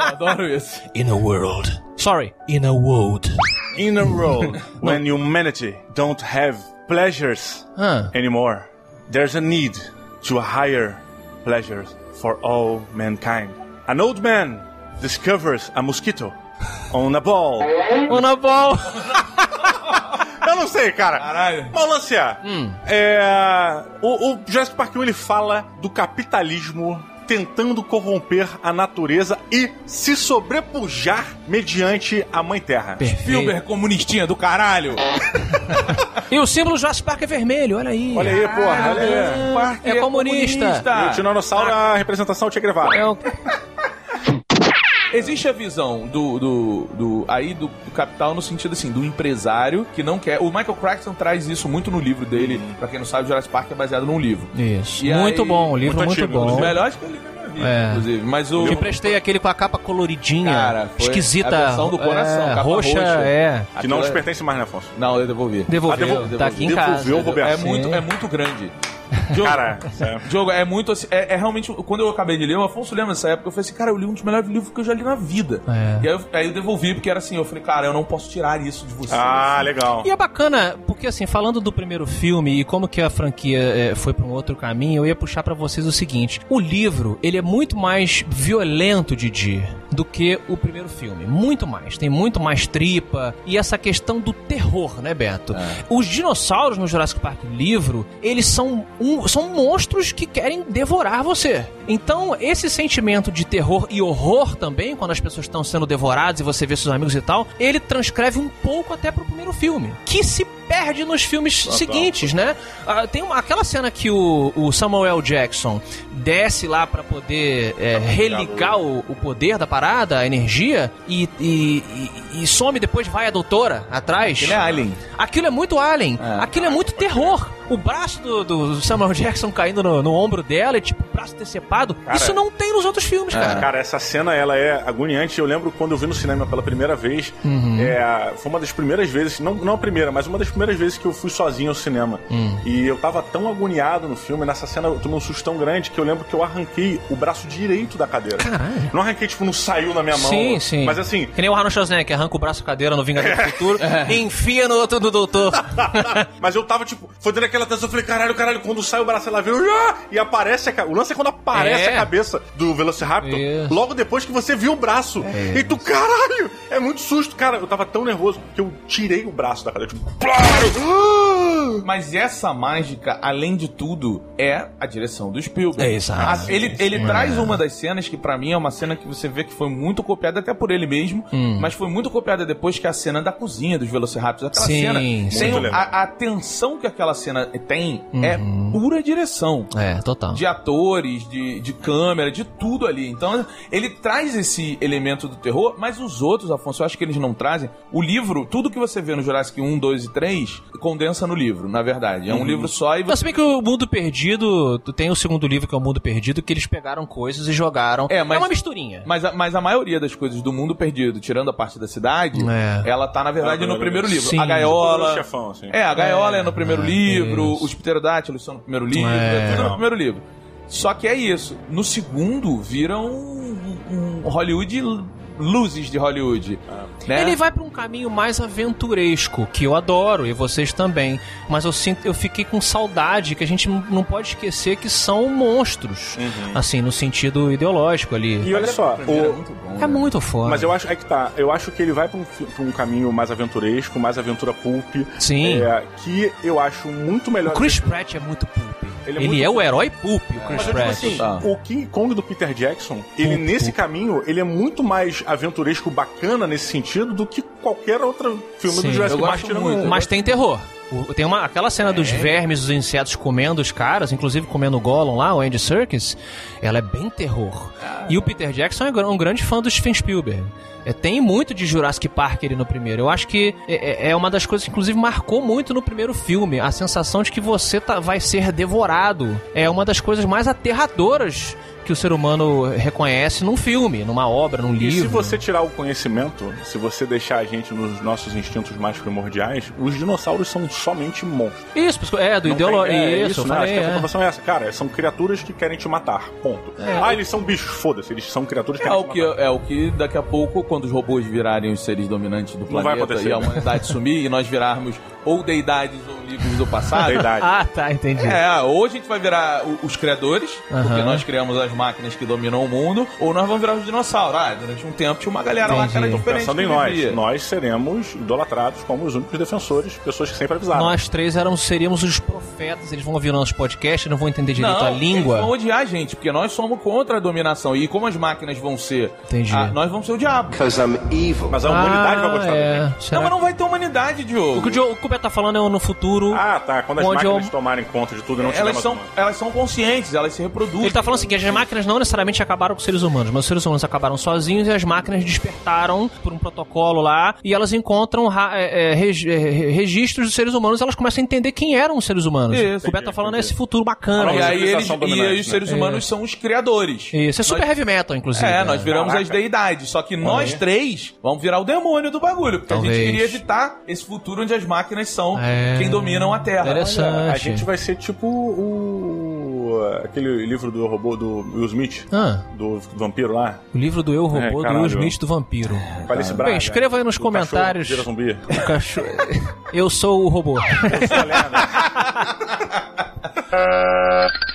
Speaker 1: adoro isso.
Speaker 2: In a world. Sorry, in a world.
Speaker 3: in a world when humanity don't have pleasures
Speaker 2: Ah,
Speaker 3: anymore, there's a need to a higher pleasures for all mankind. An old man discovers a mosquito on a ball.
Speaker 2: on a ball.
Speaker 3: Eu não sei, cara.
Speaker 1: Caralho.
Speaker 3: Mas o lance é, é, o, o Jurassic Park 1 ele fala do capitalismo tentando corromper a natureza e se sobrepujar mediante a Mãe Terra.
Speaker 1: Spielberg comunistinha do caralho.
Speaker 2: E o símbolo Jurassic Park é vermelho, olha aí.
Speaker 3: Olha aí, porra, olha aí.
Speaker 1: Park
Speaker 2: É comunista.
Speaker 3: E o Tiranossauro é a representação do Che Guevara.
Speaker 2: É o-
Speaker 1: Existe a visão do, do, do- aí do, do capital no sentido assim, do empresário que não quer. O Michael Crichton traz isso muito no livro dele. Pra quem não sabe, Jurassic Park é baseado num livro.
Speaker 2: Isso.
Speaker 1: E
Speaker 2: muito
Speaker 1: aí-
Speaker 2: bom, o livro
Speaker 3: muito
Speaker 2: muito,
Speaker 3: antigo,
Speaker 1: Um dos
Speaker 2: bom.
Speaker 1: melhores que eu li na minha vida,
Speaker 2: É.
Speaker 1: inclusive. Mas o.
Speaker 2: Emprestei aquele com a capa coloridinha,
Speaker 1: Cara, foi
Speaker 2: esquisita,
Speaker 1: a versão do coração,
Speaker 2: é,
Speaker 1: capa
Speaker 2: roxa,
Speaker 1: roxa.
Speaker 2: é.
Speaker 3: Que não nos
Speaker 1: é-
Speaker 3: pertence mais, né, Afonso?
Speaker 1: Não, eu devolvi.
Speaker 2: Devolveu,
Speaker 3: Ah, devolveu,
Speaker 2: tá aqui em casa.
Speaker 3: devolveu, Roberto.
Speaker 1: É muito, é muito grande. Diogo,
Speaker 3: Cara, é.
Speaker 1: Diogo, é muito assim. É, é realmente. Quando eu acabei de ler, o Afonso lembra dessa época, eu falei assim, cara, eu li um dos melhores livros que eu já li na vida.
Speaker 2: É.
Speaker 1: E aí eu, aí eu devolvi, porque era assim, eu falei, cara, eu não posso tirar isso de você.
Speaker 3: Ah,
Speaker 1: assim.
Speaker 3: legal.
Speaker 2: E é bacana, porque assim, falando do primeiro filme e como que a franquia é, foi pra um outro caminho, eu ia puxar pra vocês o seguinte: o livro, ele é muito mais violento, Didi, do que o primeiro filme. Muito mais. Tem muito mais tripa e essa questão do terror, né, Beto? Os dinossauros no Jurassic Park livro, eles são, um, são monstros que querem devorar você. Então, esse sentimento de terror e horror também, quando as pessoas estão sendo devoradas e você vê seus amigos e tal, ele transcreve um pouco até pro primeiro filme, que se perde nos filmes seguintes, né? Ah, tem uma, aquela cena que o, o Samuel. Jackson desce lá pra poder é, religar o, o poder da parada, a energia, e, e, e- e some depois vai a doutora atrás.
Speaker 1: Ele é Alien.
Speaker 2: Aquilo é muito Alien.
Speaker 1: É.
Speaker 2: Aquilo é muito terror. o braço do, do Samuel Jackson caindo no, no ombro dela e, tipo, o braço decepado. Isso não tem nos outros filmes, cara.
Speaker 3: Cara, essa cena, ela é agoniante. Eu lembro quando eu vi no cinema pela primeira vez,
Speaker 2: Uhum.
Speaker 3: é, foi uma das primeiras vezes, não, não a primeira, mas uma das primeiras vezes que eu fui sozinho ao cinema.
Speaker 2: Hum.
Speaker 3: E eu tava tão agoniado no filme, nessa cena eu tomei um susto tão grande que eu lembro que eu arranquei o braço direito da cadeira.
Speaker 2: Caralho.
Speaker 3: Não arranquei, tipo, não saiu na minha mão.
Speaker 2: Sim, sim.
Speaker 3: Mas assim,
Speaker 2: Que nem o Arnold Schwarzenegger, que arranca o braço da cadeira no Vingador do Futuro e enfia no outro do doutor.
Speaker 3: Mas eu tava, tipo, foi dando aquela atenção, eu falei, caralho, caralho, quando sai o braço, ela viu, já! E aparece a O lance é quando aparece
Speaker 2: É.
Speaker 3: a cabeça do Velociraptor,
Speaker 2: Isso.
Speaker 3: logo depois que você viu o braço. E tu, caralho! É muito susto, cara. Eu tava tão nervoso que eu tirei o braço da cadeira, tipo, claro!
Speaker 1: Mas essa mágica, além de tudo, é a direção do Spielberg.
Speaker 2: É, exato.
Speaker 1: A- ele ele traz uma das cenas que pra mim é uma cena que você vê que foi muito copiada até por ele mesmo,
Speaker 2: Hum.
Speaker 1: mas foi muito copiada depois que é a cena da cozinha dos Velociraptors. Aquela
Speaker 2: Sim,
Speaker 1: cena tem a, a tensão que aquela cena tem é
Speaker 2: Uhum.
Speaker 1: pura direção.
Speaker 2: É, total.
Speaker 1: De atores, de, de câmera, de tudo ali. Então, ele traz esse elemento do terror, mas os outros, Afonso, eu acho que eles não trazem. O livro, tudo que você vê no Jurassic 1, 2 e 3, condensa no livro, na verdade. É um livro só e você
Speaker 2: se bem que o Mundo Perdido, tu tem o segundo livro que é o Mundo Perdido, que eles pegaram coisas e jogaram.
Speaker 1: É, mas-
Speaker 2: uma misturinha.
Speaker 1: Mas a, mas a maioria das coisas do mundo perdido, tirando a parte da cidade,
Speaker 2: É.
Speaker 1: ela tá, na verdade,
Speaker 3: Ah,
Speaker 1: no primeiro livro.
Speaker 2: Sim.
Speaker 1: A gaiola.
Speaker 3: O chefão, assim.
Speaker 1: É, a gaiola é, no primeiro
Speaker 2: É,
Speaker 1: livro,
Speaker 2: isso.
Speaker 1: os pterodátilos são no primeiro livro,
Speaker 2: É.
Speaker 1: é tudo no primeiro livro. Só que é isso. No segundo, vira um, um Hollywood luzes de Hollywood. Né?
Speaker 2: Ele vai pra um caminho mais aventuresco, que eu adoro, e vocês também. Mas eu sinto, eu fiquei com saudade que a gente não pode esquecer que são monstros. Assim, no sentido ideológico ali.
Speaker 3: E olha só,
Speaker 1: é
Speaker 3: o,
Speaker 1: muito bom,
Speaker 2: É
Speaker 1: né?
Speaker 2: muito foda.
Speaker 3: Mas eu acho, é que tá, eu acho que ele vai pra um, pra um caminho mais aventuresco, mais aventura pulp.
Speaker 2: Sim.
Speaker 3: é, que eu acho muito melhor.
Speaker 2: O Chris Pratt é muito pulp.
Speaker 3: Ele
Speaker 2: Ele
Speaker 3: é
Speaker 2: é,
Speaker 3: muito
Speaker 2: o herói pulp, o Chris
Speaker 3: Mas eu digo
Speaker 2: Pratt.
Speaker 3: assim,
Speaker 1: Tá.
Speaker 3: o King Kong do Peter Jackson, ele
Speaker 2: Pulp,
Speaker 3: nesse
Speaker 2: pulp.
Speaker 3: caminho, ele é muito mais aventuresco bacana nesse sentido do que qualquer outro filme
Speaker 2: Sim,
Speaker 3: do Jurassic Park.
Speaker 1: muito.
Speaker 2: Mas tem terror. Tem uma, aquela cena dos vermes, dos insetos comendo os caras, inclusive comendo o Gollum lá, o Andy Serkis, ela é bem terror. E o Peter Jackson é um grande fã do Steven Spielberg. É, tem muito de Jurassic Park ali no primeiro. Eu acho que é, é- é uma das coisas que, inclusive, marcou muito no primeiro filme. A sensação de que você tá- vai ser devorado. É uma das coisas mais aterradoras que o ser humano reconhece num filme, numa obra, num
Speaker 3: E
Speaker 2: livro.
Speaker 3: se você tirar o conhecimento, se você deixar a gente nos nossos instintos mais primordiais, os dinossauros são somente monstros.
Speaker 2: Isso, é, do
Speaker 3: Não
Speaker 2: ideológico.
Speaker 3: é,
Speaker 2: isso, eu
Speaker 3: né?
Speaker 2: falei.
Speaker 3: Acho que a
Speaker 2: é.
Speaker 3: comprovação é essa. Cara, são criaturas que querem te matar. Ponto. Ah, eles são bichos. Foda-se, eles são criaturas que
Speaker 1: É
Speaker 3: querem
Speaker 1: o
Speaker 3: te
Speaker 1: que,
Speaker 3: matar.
Speaker 1: é o que daqui a pouco, quando os robôs virarem os seres dominantes do
Speaker 3: vai
Speaker 1: planeta
Speaker 3: acontecer.
Speaker 1: e a humanidade sumir e nós virarmos ou deidades ou livros do passado.
Speaker 3: Deidade.
Speaker 2: Ah, tá, entendi.
Speaker 1: É, ou a gente vai virar o- os criadores, porque
Speaker 2: Aham.
Speaker 1: nós criamos as máquinas que dominam o mundo, ou nós vamos virar os dinossauros. Ah, durante um tempo tinha uma galera lá que era
Speaker 2: Entendi.
Speaker 1: diferente.
Speaker 3: Pensando em nós,
Speaker 1: vivia.
Speaker 3: nós seremos idolatrados como os únicos defensores, pessoas que sempre avisaram.
Speaker 2: Nós três éramos, seríamos os profetas, eles vão ouvir nosso podcast, não vão entender direito
Speaker 1: Não,
Speaker 2: a
Speaker 1: Eles
Speaker 2: língua.
Speaker 1: vão odiar a gente, porque nós somos contra a dominação. E como as máquinas vão ser.
Speaker 2: Entendi.
Speaker 1: ah, nós vamos ser o diabo.
Speaker 6: Because I'm evil.
Speaker 3: Mas a humanidade vai
Speaker 2: Ah,
Speaker 3: gostar
Speaker 2: é.
Speaker 3: da gente.
Speaker 2: Será
Speaker 1: Não, mas não vai ter humanidade, Diogo.
Speaker 2: O que o, Diogo- o que o Beto tá falando é no futuro.
Speaker 3: Ah, tá. Quando as
Speaker 2: Onde
Speaker 3: máquinas
Speaker 2: eu-
Speaker 3: tomarem conta de tudo e não
Speaker 1: elas, são, elas são conscientes, elas se reproduzem.
Speaker 2: Ele tá falando assim que as máquinas não necessariamente acabaram com os seres humanos, mas os seres humanos acabaram sozinhos e as máquinas despertaram por um protocolo lá e elas encontram ra- é, é, reg- é, registros dos seres humanos e elas começam a entender quem eram os seres humanos.
Speaker 1: Isso.
Speaker 2: o Beto tá falando é
Speaker 3: Entendi.
Speaker 2: esse futuro bacana.
Speaker 3: A
Speaker 1: E aí, eles, e aí os
Speaker 3: né?
Speaker 1: seres humanos são os criadores.
Speaker 2: Isso, é super
Speaker 1: Nós-
Speaker 2: heavy metal, inclusive.
Speaker 1: É, nós viramos
Speaker 3: Caraca.
Speaker 1: as deidades. Só que nós três vamos virar o demônio do bagulho. Porque a
Speaker 2: Talvez.
Speaker 1: gente queria evitar esse futuro onde as máquinas são
Speaker 2: É.
Speaker 1: quem dominam a Terra.
Speaker 2: Interessante.
Speaker 3: A gente vai ser tipo o. aquele livro do robô do Will Smith,
Speaker 2: Ah,
Speaker 3: do vampiro lá.
Speaker 2: o livro do Eu Robô
Speaker 3: É,
Speaker 2: do. Will Smith do Vampiro.
Speaker 3: Parece
Speaker 2: Bem, escreva aí nos
Speaker 3: O
Speaker 2: comentários.
Speaker 3: cachorro zumbi.
Speaker 2: O cachorro... Eu sou o robô.
Speaker 3: Tem a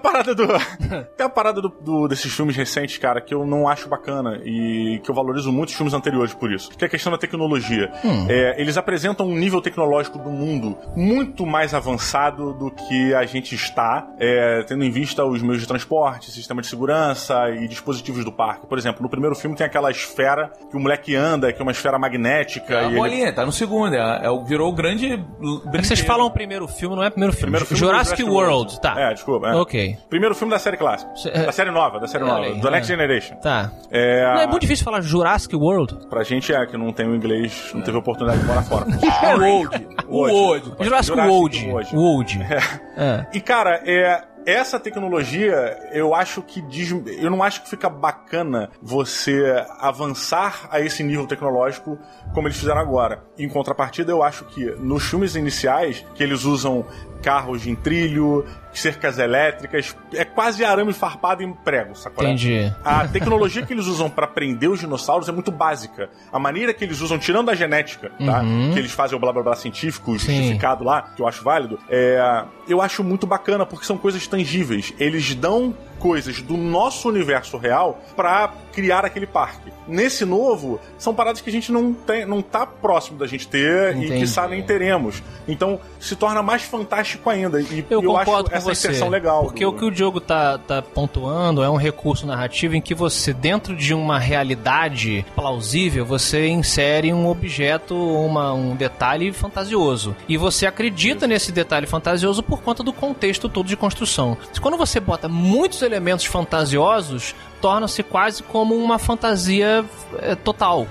Speaker 3: parada do. Tem a parada do, do- desses filmes recentes, cara, que eu não acho bacana e que eu valorizo muito os filmes anteriores por isso. Que é a questão da tecnologia. É, eles apresentam um nível tecnológico do mundo muito mais avançado do que a gente está, é, tendo em vista os meios de transporte, sistema de segurança e dispositivos do parque. Por exemplo, no primeiro filme tem aquela esfera que o moleque anda, que é uma esfera magnética.
Speaker 1: É a
Speaker 3: e ele-
Speaker 1: bolinha, tá no segundo. É, é o- virou o grande.
Speaker 2: É que vocês falam o primeiro filme, não é o primeiro filme.
Speaker 3: Primeiro filme
Speaker 2: Jurassic
Speaker 3: Jurassic
Speaker 2: World,
Speaker 3: World.
Speaker 2: tá.
Speaker 3: É, desculpa. é.
Speaker 2: Ok.
Speaker 3: Primeiro filme da série clássica.
Speaker 2: É-
Speaker 3: Da série nova, da série nova.
Speaker 2: aí,
Speaker 3: do
Speaker 2: é.
Speaker 3: Next Generation.
Speaker 2: Tá.
Speaker 3: É,
Speaker 2: Não é muito difícil falar Jurassic World.
Speaker 3: Pra gente é, que não tem o inglês, não teve oportunidade de morar fora.
Speaker 1: O Old. O Old.
Speaker 2: Jurassic, World.
Speaker 3: World.
Speaker 2: World. É.
Speaker 3: E, cara, é, essa tecnologia, eu acho que diz, eu não acho que fica bacana você avançar a esse nível tecnológico como eles fizeram agora. Em contrapartida, eu acho que nos filmes iniciais, que eles usam carros em trilho, cercas elétricas, é quase arame farpado em prego, sacou?
Speaker 2: Entendi.
Speaker 3: A tecnologia que eles usam pra prender os dinossauros é muito básica. A maneira que eles usam, tirando a genética, tá? Que eles fazem o blá blá blá científico, justificado lá, que eu acho válido, é, eu acho muito bacana porque são coisas tangíveis. Eles dão coisas do nosso universo real pra criar aquele parque. Nesse novo, são paradas que a gente não tem, não tá próximo da gente ter e
Speaker 2: Entendi.
Speaker 3: que sabe nem teremos. Então, se torna mais fantástico ainda. E
Speaker 2: Eu,
Speaker 3: eu,
Speaker 2: concordo
Speaker 3: acho
Speaker 2: com
Speaker 3: essa
Speaker 2: você.
Speaker 3: inserção legal.
Speaker 2: Porque
Speaker 3: do-
Speaker 2: o que o Diogo tá, tá pontuando é um recurso narrativo em que você, dentro de uma realidade plausível, você insere um objeto, uma, um detalhe fantasioso. E você acredita nesse detalhe fantasioso por conta do contexto todo de construção. Quando você bota muitos elementos fantasiosos, torna-se quase como uma fantasia é, total,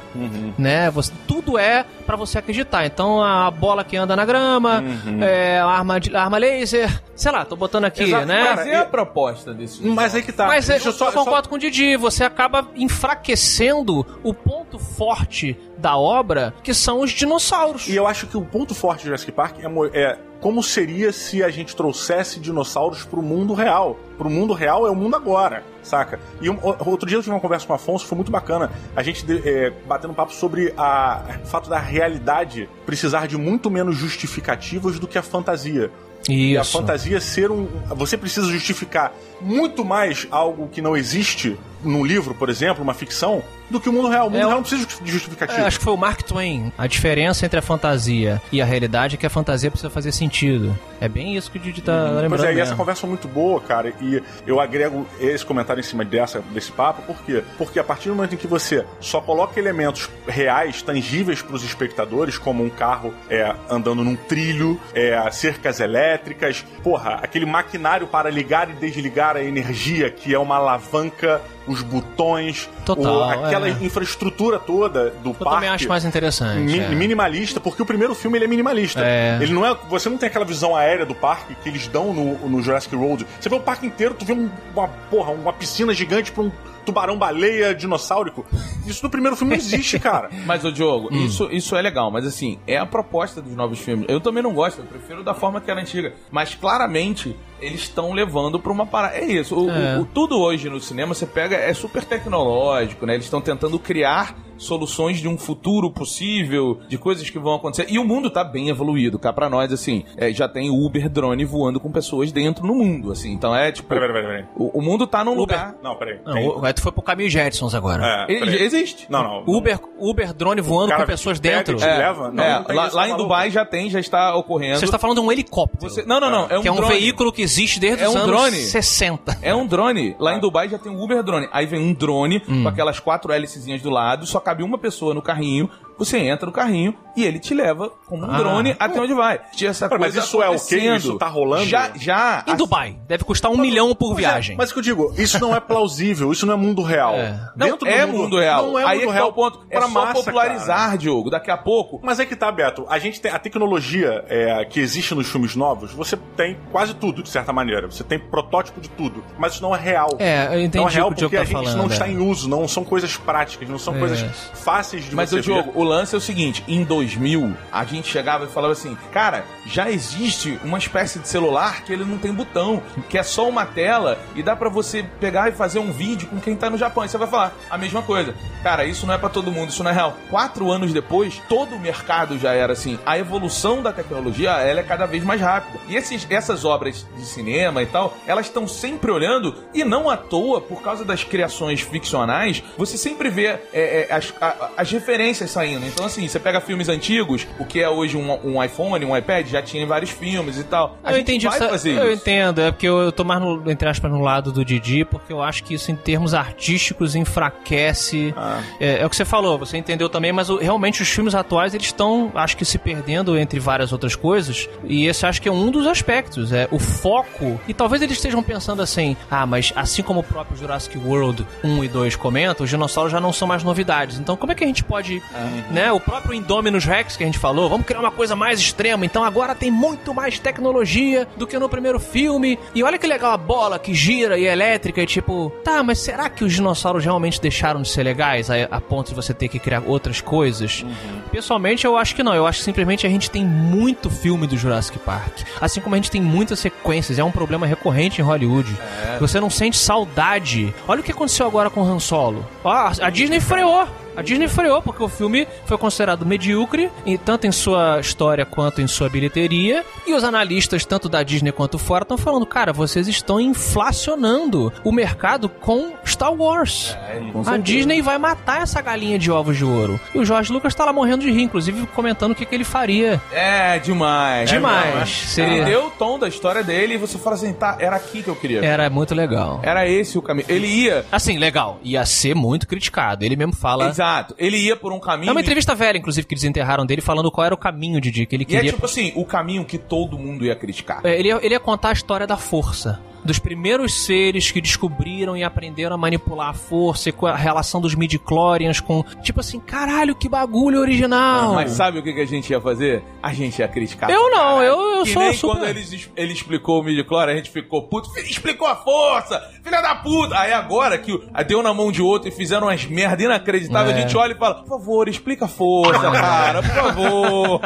Speaker 2: né? Você, tudo é pra você acreditar. Então a bola que anda na grama, é, a arma, de, a arma laser, sei lá, tô botando aqui,
Speaker 3: Exato,
Speaker 2: né?
Speaker 1: Mas é a proposta desse
Speaker 3: Mas aí que tá.
Speaker 2: Mas é,
Speaker 3: Deixa
Speaker 2: eu só,
Speaker 3: só-
Speaker 2: concordo com o Didi, você acaba enfraquecendo o ponto forte da obra, que são os dinossauros.
Speaker 3: E eu acho que o ponto forte de Jurassic Park é, é como seria se a gente trouxesse dinossauros pro mundo real. Pro mundo real é o mundo agora, saca? E um- outro dia eu tive uma conversa com o Afonso, foi muito bacana. A gente é, batendo um papo sobre a, o fato da realidade precisar de muito menos justificativas do que a fantasia. E a
Speaker 2: Isso.
Speaker 3: fantasia ser um. Você precisa justificar muito mais algo que não existe num livro, por exemplo, uma ficção, do que o mundo real. O mundo
Speaker 2: É,
Speaker 3: real não precisa de justificativa.
Speaker 2: É, acho que foi o Mark Twain. A diferença entre a fantasia e a realidade é que a fantasia precisa fazer sentido. É bem isso que o Didi tá lembrando.
Speaker 3: Pois é, e essa conversa foi muito boa, cara, e eu agrego esse comentário em cima dessa, desse papo, por quê? Porque a partir do momento em que você só coloca elementos reais, tangíveis para os espectadores, como um carro é, andando num trilho, é, cercas elétricas, porra, aquele maquinário para ligar e desligar a energia, que é uma alavanca, os botões,
Speaker 2: Total,
Speaker 3: aquela
Speaker 2: é.
Speaker 3: infraestrutura toda do
Speaker 2: Eu
Speaker 3: parque.
Speaker 2: também acho mais interessante.
Speaker 3: Mi-
Speaker 2: é.
Speaker 3: minimalista, porque o primeiro filme ele é minimalista.
Speaker 2: É.
Speaker 3: Ele não é. Você não tem aquela visão aérea do parque que eles dão no, no Jurassic World. Você vê o parque inteiro, tu vê um- uma porra, uma piscina gigante pra um tubarão-baleia dinossáurico. Isso no primeiro filme não existe, cara.
Speaker 1: Mas, ô Diogo,
Speaker 2: Hum.
Speaker 1: isso, isso é legal, mas assim, é a proposta dos novos filmes. Eu também não gosto, eu prefiro da forma que era antiga. Mas claramente, eles estão levando pra uma parada. É isso, o,
Speaker 2: É.
Speaker 1: o- o- tudo hoje no cinema, você pega, é super tecnológico, né? Eles estão tentando criar soluções de um futuro possível, de coisas que vão acontecer. E o mundo tá bem evoluído, cá pra nós, assim, é, já tem Uber drone voando com pessoas dentro no mundo, assim. Então é tipo.
Speaker 3: Peraí, peraí, peraí.
Speaker 1: O, o mundo tá num lugar.
Speaker 3: Não, peraí.
Speaker 2: Não,
Speaker 3: Tem-
Speaker 2: o- tu foi pro caminho Jetsons agora.
Speaker 3: É,
Speaker 1: Ele- existe.
Speaker 3: Não, não.
Speaker 2: Uber, Uber drone voando com pessoas
Speaker 3: pega
Speaker 2: dentro.
Speaker 3: e te leva? Não,
Speaker 1: é,
Speaker 3: não
Speaker 1: lá, lá em
Speaker 3: maluco?
Speaker 1: Dubai já tem, já está ocorrendo.
Speaker 2: Você está falando de um helicóptero.
Speaker 1: Você- não, não, não. É um,
Speaker 2: que é um
Speaker 1: drone.
Speaker 2: veículo que existe desde
Speaker 1: É
Speaker 2: os
Speaker 1: um
Speaker 2: anos
Speaker 1: drone.
Speaker 2: 60.
Speaker 1: É um drone. Lá em Dubai já tem um Uber drone. Aí vem um drone
Speaker 2: Hum.
Speaker 1: com aquelas quatro hélicezinhas do lado, só cabe uma pessoa no carrinho. Você entra no carrinho e ele te leva como um
Speaker 2: Ah.
Speaker 1: drone até onde vai. Tinha essa
Speaker 3: Cara, mas
Speaker 1: coisa
Speaker 3: isso é o quê?
Speaker 1: acontecendo.
Speaker 3: Isso tá rolando?
Speaker 1: Já, já.
Speaker 2: Em Dubai. Deve custar um milhão por
Speaker 3: é,
Speaker 2: viagem.
Speaker 3: mas o que eu digo, isso não é plausível, isso não é mundo real.
Speaker 2: É.
Speaker 1: Não,
Speaker 3: Dentro do
Speaker 1: é mundo, real.
Speaker 3: Não é
Speaker 1: Aí
Speaker 3: mundo
Speaker 1: é que
Speaker 3: real
Speaker 1: tá o ponto. É
Speaker 3: pra
Speaker 1: só
Speaker 3: massa,
Speaker 1: popularizar,
Speaker 3: cara.
Speaker 1: Diogo. Daqui a pouco.
Speaker 3: Mas é que tá, Beto. A gente tem a tecnologia é, que existe nos filmes novos. Você tem quase tudo, de certa maneira. Você tem protótipo de tudo, mas isso não é real.
Speaker 2: É, eu entendi
Speaker 3: não é real
Speaker 2: o que o
Speaker 3: porque
Speaker 2: tá
Speaker 3: a gente
Speaker 2: falando,
Speaker 3: não está
Speaker 2: é.
Speaker 3: em uso, não são coisas práticas, não são
Speaker 2: É.
Speaker 3: coisas fáceis de
Speaker 1: Mas,
Speaker 3: você
Speaker 1: o Diogo, o lance é o seguinte: em 2000, a gente chegava e falava assim, cara, já existe uma espécie de celular que ele não tem botão, que é só uma tela e dá pra você pegar e fazer um vídeo com quem tá no Japão. E você vai falar a mesma coisa. Cara, isso não é pra todo mundo, isso não é real. Quatro anos depois, todo o mercado já era assim. A evolução da tecnologia, ela é cada vez mais rápida. E esses, essas obras de cinema e tal, elas estão sempre olhando, e não à toa, por causa das criações ficcionais, você sempre vê é, é, as, a- as referências saindo. Então, assim, você pega filmes antigos, o que é hoje um, um iPhone, um iPad, já tinha vários filmes e tal. A
Speaker 2: eu
Speaker 1: gente
Speaker 2: entendi
Speaker 1: vai fazer
Speaker 2: Eu
Speaker 1: isso.
Speaker 2: entendo, é porque eu, eu tô mais, no, entre aspas, no lado do Didi, porque eu acho que isso, em termos artísticos, enfraquece.
Speaker 1: Ah.
Speaker 2: É, é o que você falou, você entendeu também, mas o- realmente os filmes atuais, eles estão, acho que, se perdendo entre várias outras coisas. E esse acho que é um dos aspectos, é o foco. E talvez eles estejam pensando assim, ah, mas assim como o próprio Jurassic World 1 e 2 comentam, os dinossauros já não são mais novidades. Então como é que a gente pode, né, o próprio Indominus Rex que a gente falou, vamos criar uma coisa mais extrema, então agora tem muito mais tecnologia do que no primeiro filme. E olha que legal a bola que gira e é elétrica e tipo, tá, mas será que os dinossauros realmente deixaram de ser legais a, a ponto de você ter que criar outras coisas? Pessoalmente, eu acho que não. Eu acho que simplesmente a gente tem muito filme do Jurassic Park. Assim como a gente tem muitas sequências. É um problema recorrente em Hollywood. Você não sente saudade. Olha o que aconteceu agora com Han Solo. Ó, a a Disney freou. A Disney freou porque o filme foi considerado medíocre, e tanto em sua história quanto em sua bilheteria. E os analistas, tanto da Disney quanto fora, estão falando: cara, vocês estão inflacionando o mercado com Star Wars.
Speaker 1: com
Speaker 2: a. Disney vai matar essa galinha de ovos de ouro. E o George Lucas tá lá morrendo de rir, inclusive comentando o que, que ele faria.
Speaker 1: É, demais.
Speaker 2: Demais.
Speaker 1: É?
Speaker 2: Seria-
Speaker 1: Ele deu o tom da história dele e você fala assim, tá, era aqui que eu queria.
Speaker 2: Era muito legal.
Speaker 1: Era esse o caminho. Ele ia.
Speaker 2: Assim, legal. Ia ser muito criticado. Ele mesmo fala.
Speaker 1: Exato. Ele ia por um caminho.
Speaker 2: É uma entrevista velha, inclusive, que desenterraram dele, falando qual era o caminho, Didi, que ele
Speaker 1: E é
Speaker 2: queria.
Speaker 1: tipo assim, o caminho que todo mundo ia criticar.
Speaker 2: É, Ele ia, ele ia contar a história da força. Dos primeiros seres que descobriram e aprenderam a manipular a força e com a relação dos midi-chlorians com... Tipo assim, caralho, que bagulho original!
Speaker 1: Mas sabe o que, que a gente ia fazer? A gente ia criticar.
Speaker 2: Eu não, eu- eu
Speaker 1: que
Speaker 2: sou
Speaker 1: nem
Speaker 2: super-
Speaker 1: quando ele, ele explicou o midi-chlorian, a gente ficou puto. "Filho, Explicou a força! Filha da puta! Aí agora que deu na mão de outro e fizeram umas merda inacreditáveis,
Speaker 2: É.
Speaker 1: a gente olha e fala, por favor, explica a força, cara, por favor.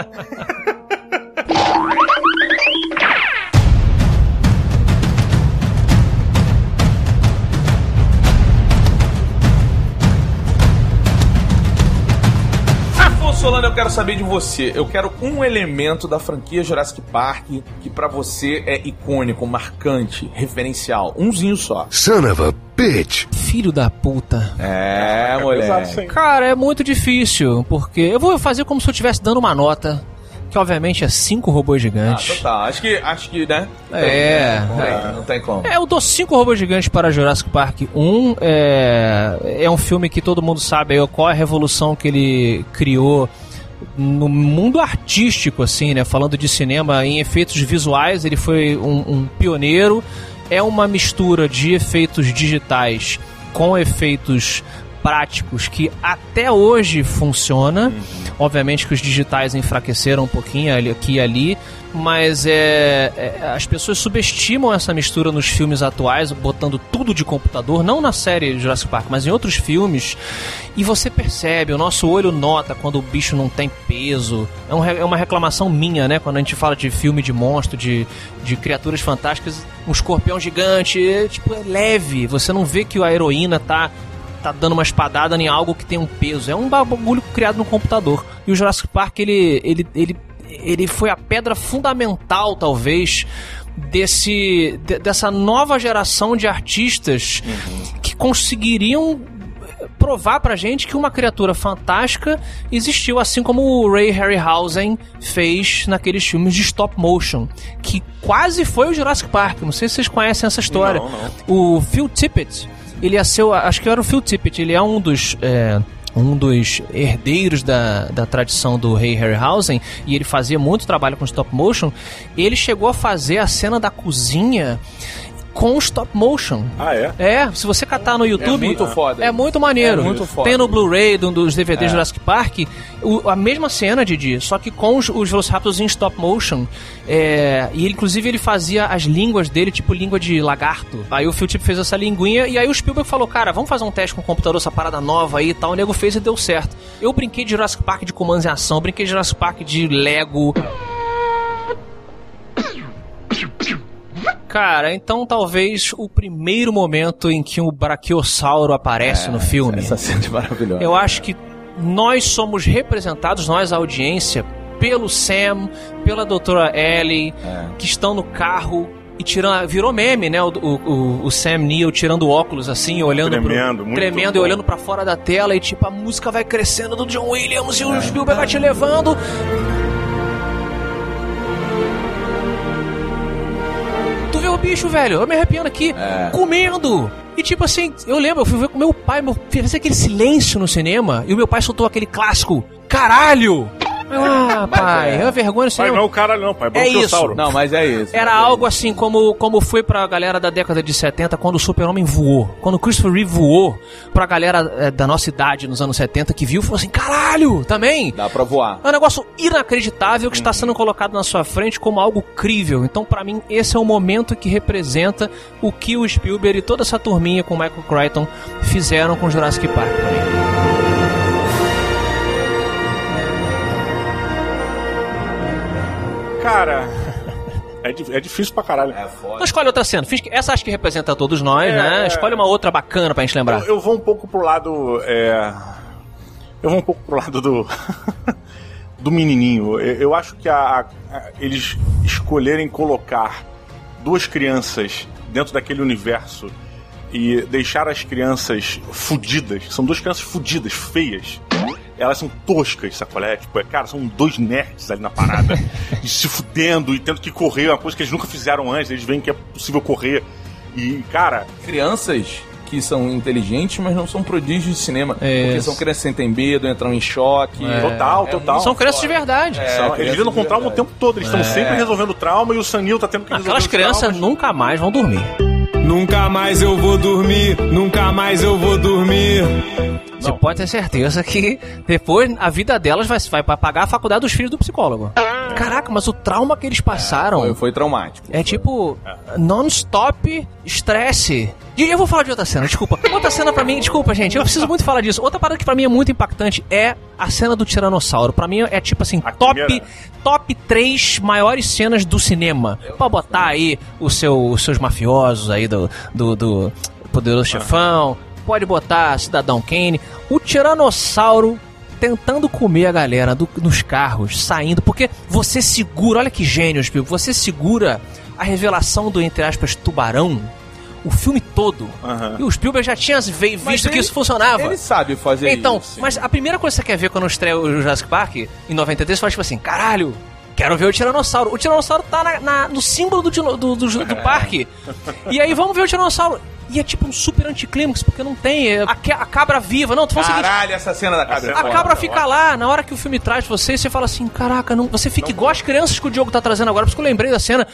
Speaker 1: Solano, eu quero saber de você. Eu quero um elemento da franquia Jurassic Park que pra você é icônico, marcante, referencial. Umzinho só.
Speaker 6: Son of a bitch.
Speaker 2: Filho da puta.
Speaker 1: É, mulher.
Speaker 3: sim.
Speaker 2: Cara, é muito difícil, porque eu vou fazer como se eu estivesse dando uma nota, que obviamente é cinco robôs
Speaker 1: Ah,
Speaker 2: gigantes.
Speaker 1: total. Acho que, acho que, né?
Speaker 2: É,
Speaker 1: Não tem, não tem como.
Speaker 2: É, eu dou cinco robôs gigantes para Jurassic Park 1. É, é um filme que todo mundo sabe aí, qual é a revolução que ele criou no mundo artístico, assim, né? Falando de cinema em efeitos visuais, ele foi um, um pioneiro. É uma mistura de efeitos digitais com efeitos práticos que até hoje funciona. Obviamente que os digitais enfraqueceram um pouquinho aqui e ali, mas é, é, as pessoas subestimam essa mistura nos filmes atuais, botando tudo de computador, não na série Jurassic Park, mas em outros filmes. E você percebe, o nosso olho nota quando o bicho não tem peso. É, um é uma reclamação minha, né? Quando a gente fala de filme de monstro, de, de criaturas fantásticas, um escorpião gigante, é, tipo, é leve. Você não vê que a heroína tá tá dando uma espadada em algo que tem um peso. É um bagulho criado no computador. E o Jurassic Park, ele, ele, ele, ele foi a pedra fundamental, talvez, desse de- dessa nova geração de artistas que conseguiriam provar pra gente que uma criatura fantástica existiu, assim como o Ray Harryhausen fez naqueles filmes de stop motion, que quase foi o Jurassic Park. Não sei se vocês conhecem essa história.
Speaker 3: Não, não.
Speaker 2: O Phil Tippett, ele é seu, acho que era o Phil Tippett, ele é um dos é, um dos herdeiros da, da tradição do Ray Harryhausen e ele fazia muito trabalho com stop motion. Ele chegou a fazer a cena da cozinha com stop motion.
Speaker 3: Ah, é?
Speaker 2: É, se você catar no YouTube.
Speaker 1: muito foda.
Speaker 2: É muito maneiro.
Speaker 1: É muito foda.
Speaker 2: Tem no Blu-ray do- dos DVDs Jurassic Park o- a mesma cena, Didi, só que com os, os Velociraptors em stop motion. É, e ele, inclusive ele fazia as línguas dele, tipo língua de lagarto. Aí o Phil Tip fez essa linguinha e aí o Spielberg falou: Cara, vamos fazer um teste com o computador, essa parada nova aí e tal. O nego fez e deu certo. Eu brinquei de Jurassic Park de comandos em ação, brinquei de Jurassic Park de Lego. Cara, então talvez o primeiro momento em que o Brachiosauro aparece no filme.
Speaker 1: Essa cena é maravilhosa.
Speaker 2: Eu acho que nós somos representados, nós, a audiência, pelo Sam, pela doutora Ellie,
Speaker 1: É.
Speaker 2: que estão no carro e tirando, virou meme, né? O, o, o Sam Neill tirando o óculos assim, olhando
Speaker 3: Tremendo,
Speaker 2: pro,
Speaker 3: muito
Speaker 2: tremendo e
Speaker 3: bom.
Speaker 2: olhando pra fora da tela e tipo a música vai crescendo do John Williams e o Spielberg vai te levando. Bicho, velho? Eu me arrepiando aqui, comendo. E tipo assim, eu lembro, eu fui ver com meu pai, meu fez aquele silêncio no cinema e o meu pai soltou aquele clássico, caralho! Ah, pai, é uma vergonha no
Speaker 3: Pai, não é o cara, não, pai. É
Speaker 2: É isso.
Speaker 1: Não, mas é isso.
Speaker 2: Era algo assim como, como foi pra galera da década de 70 quando o Super-Homem voou. Quando o Christopher Reeve voou pra galera eh, da nossa idade nos anos 70 que viu, falou assim: caralho, também.
Speaker 1: Dá pra voar.
Speaker 2: É um negócio inacreditável que está sendo colocado na sua frente como algo crível. Então, pra mim, esse é o momento que representa o que o Spielberg e toda essa turminha com o Michael Crichton fizeram com Jurassic Park pra mim.
Speaker 3: Cara, é, é difícil pra caralho.
Speaker 1: É foda.
Speaker 2: Então escolhe outra cena. Essa acho que representa todos nós,
Speaker 3: É,
Speaker 2: né?
Speaker 3: é.
Speaker 2: Escolhe uma outra bacana pra gente lembrar.
Speaker 3: Eu, eu vou um pouco pro lado. é, Eu vou um pouco pro lado do. do menininho. Eu, eu acho que a- a- eles escolherem colocar duas crianças dentro daquele universo e deixar as crianças fudidas. São duas crianças fudidas, feias. Elas são toscas, sacolé? Tipo, é, cara, são dois nerds ali na parada. e se fudendo e tendo que correr, uma coisa que eles nunca fizeram antes. Eles veem que é possível correr. E, cara,
Speaker 1: Crianças que são inteligentes, mas não são prodígios de cinema.
Speaker 2: É.
Speaker 1: Porque são crianças que sentem medo, entram em choque.
Speaker 3: total, total.
Speaker 2: São crianças de verdade.
Speaker 1: É,
Speaker 3: São- eles
Speaker 1: crianças
Speaker 3: lidam com trauma o tempo todo. Eles estão sempre resolvendo trauma e o Sanil tá tendo que resolver
Speaker 2: Aquelas crianças
Speaker 3: traumas.
Speaker 2: nunca mais vão dormir.
Speaker 6: Nunca mais eu vou dormir, nunca mais eu vou dormir.
Speaker 2: Você pode ter certeza que depois a vida delas vai, vai pagar a faculdade dos filhos do psicólogo. Caraca, mas o trauma que eles passaram
Speaker 1: Foi, foi traumático.
Speaker 2: é tipo non-stop estresse. E eu vou falar de outra cena, desculpa. Outra cena pra mim, desculpa, gente, eu preciso muito falar disso. Outra parada que pra mim é muito impactante é a cena do Tiranossauro. Pra mim é tipo assim,
Speaker 3: A
Speaker 2: top,
Speaker 3: primeira.
Speaker 2: top 3 maiores cenas do cinema. Pra botar aí o seu, os seus mafiosos aí do, do, do Poderoso Chefão, pode botar Cidadão Kane. O Tiranossauro tentando comer a galera do- nos carros, saindo, porque você segura, olha que gênio, Spielberg, você segura a revelação do, entre aspas, tubarão o filme todo.
Speaker 3: Aham.
Speaker 2: E o Spielberg já tinha visto que
Speaker 1: ele-
Speaker 2: isso funcionava.
Speaker 1: Ele sabe fazer
Speaker 2: Então,
Speaker 1: isso.
Speaker 2: mas a primeira coisa que você quer ver quando estreia o Jurassic Park, em 93, você fala tipo assim, caralho, quero ver o Tiranossauro. O Tiranossauro tá na- na- no símbolo do, do, do, do parque. E aí vamos ver o Tiranossauro. E é tipo um super anticlímax, porque não tem é, a, a cabra viva. Não, tu fala o seguinte,
Speaker 1: Caralho, essa cena da cabra.
Speaker 3: Essa
Speaker 1: é
Speaker 2: a cabra fica lá, na hora que o filme traz você, você fala assim, caraca, não, você fica igual as crianças que o Diogo tá trazendo agora, por isso que eu lembrei da cena.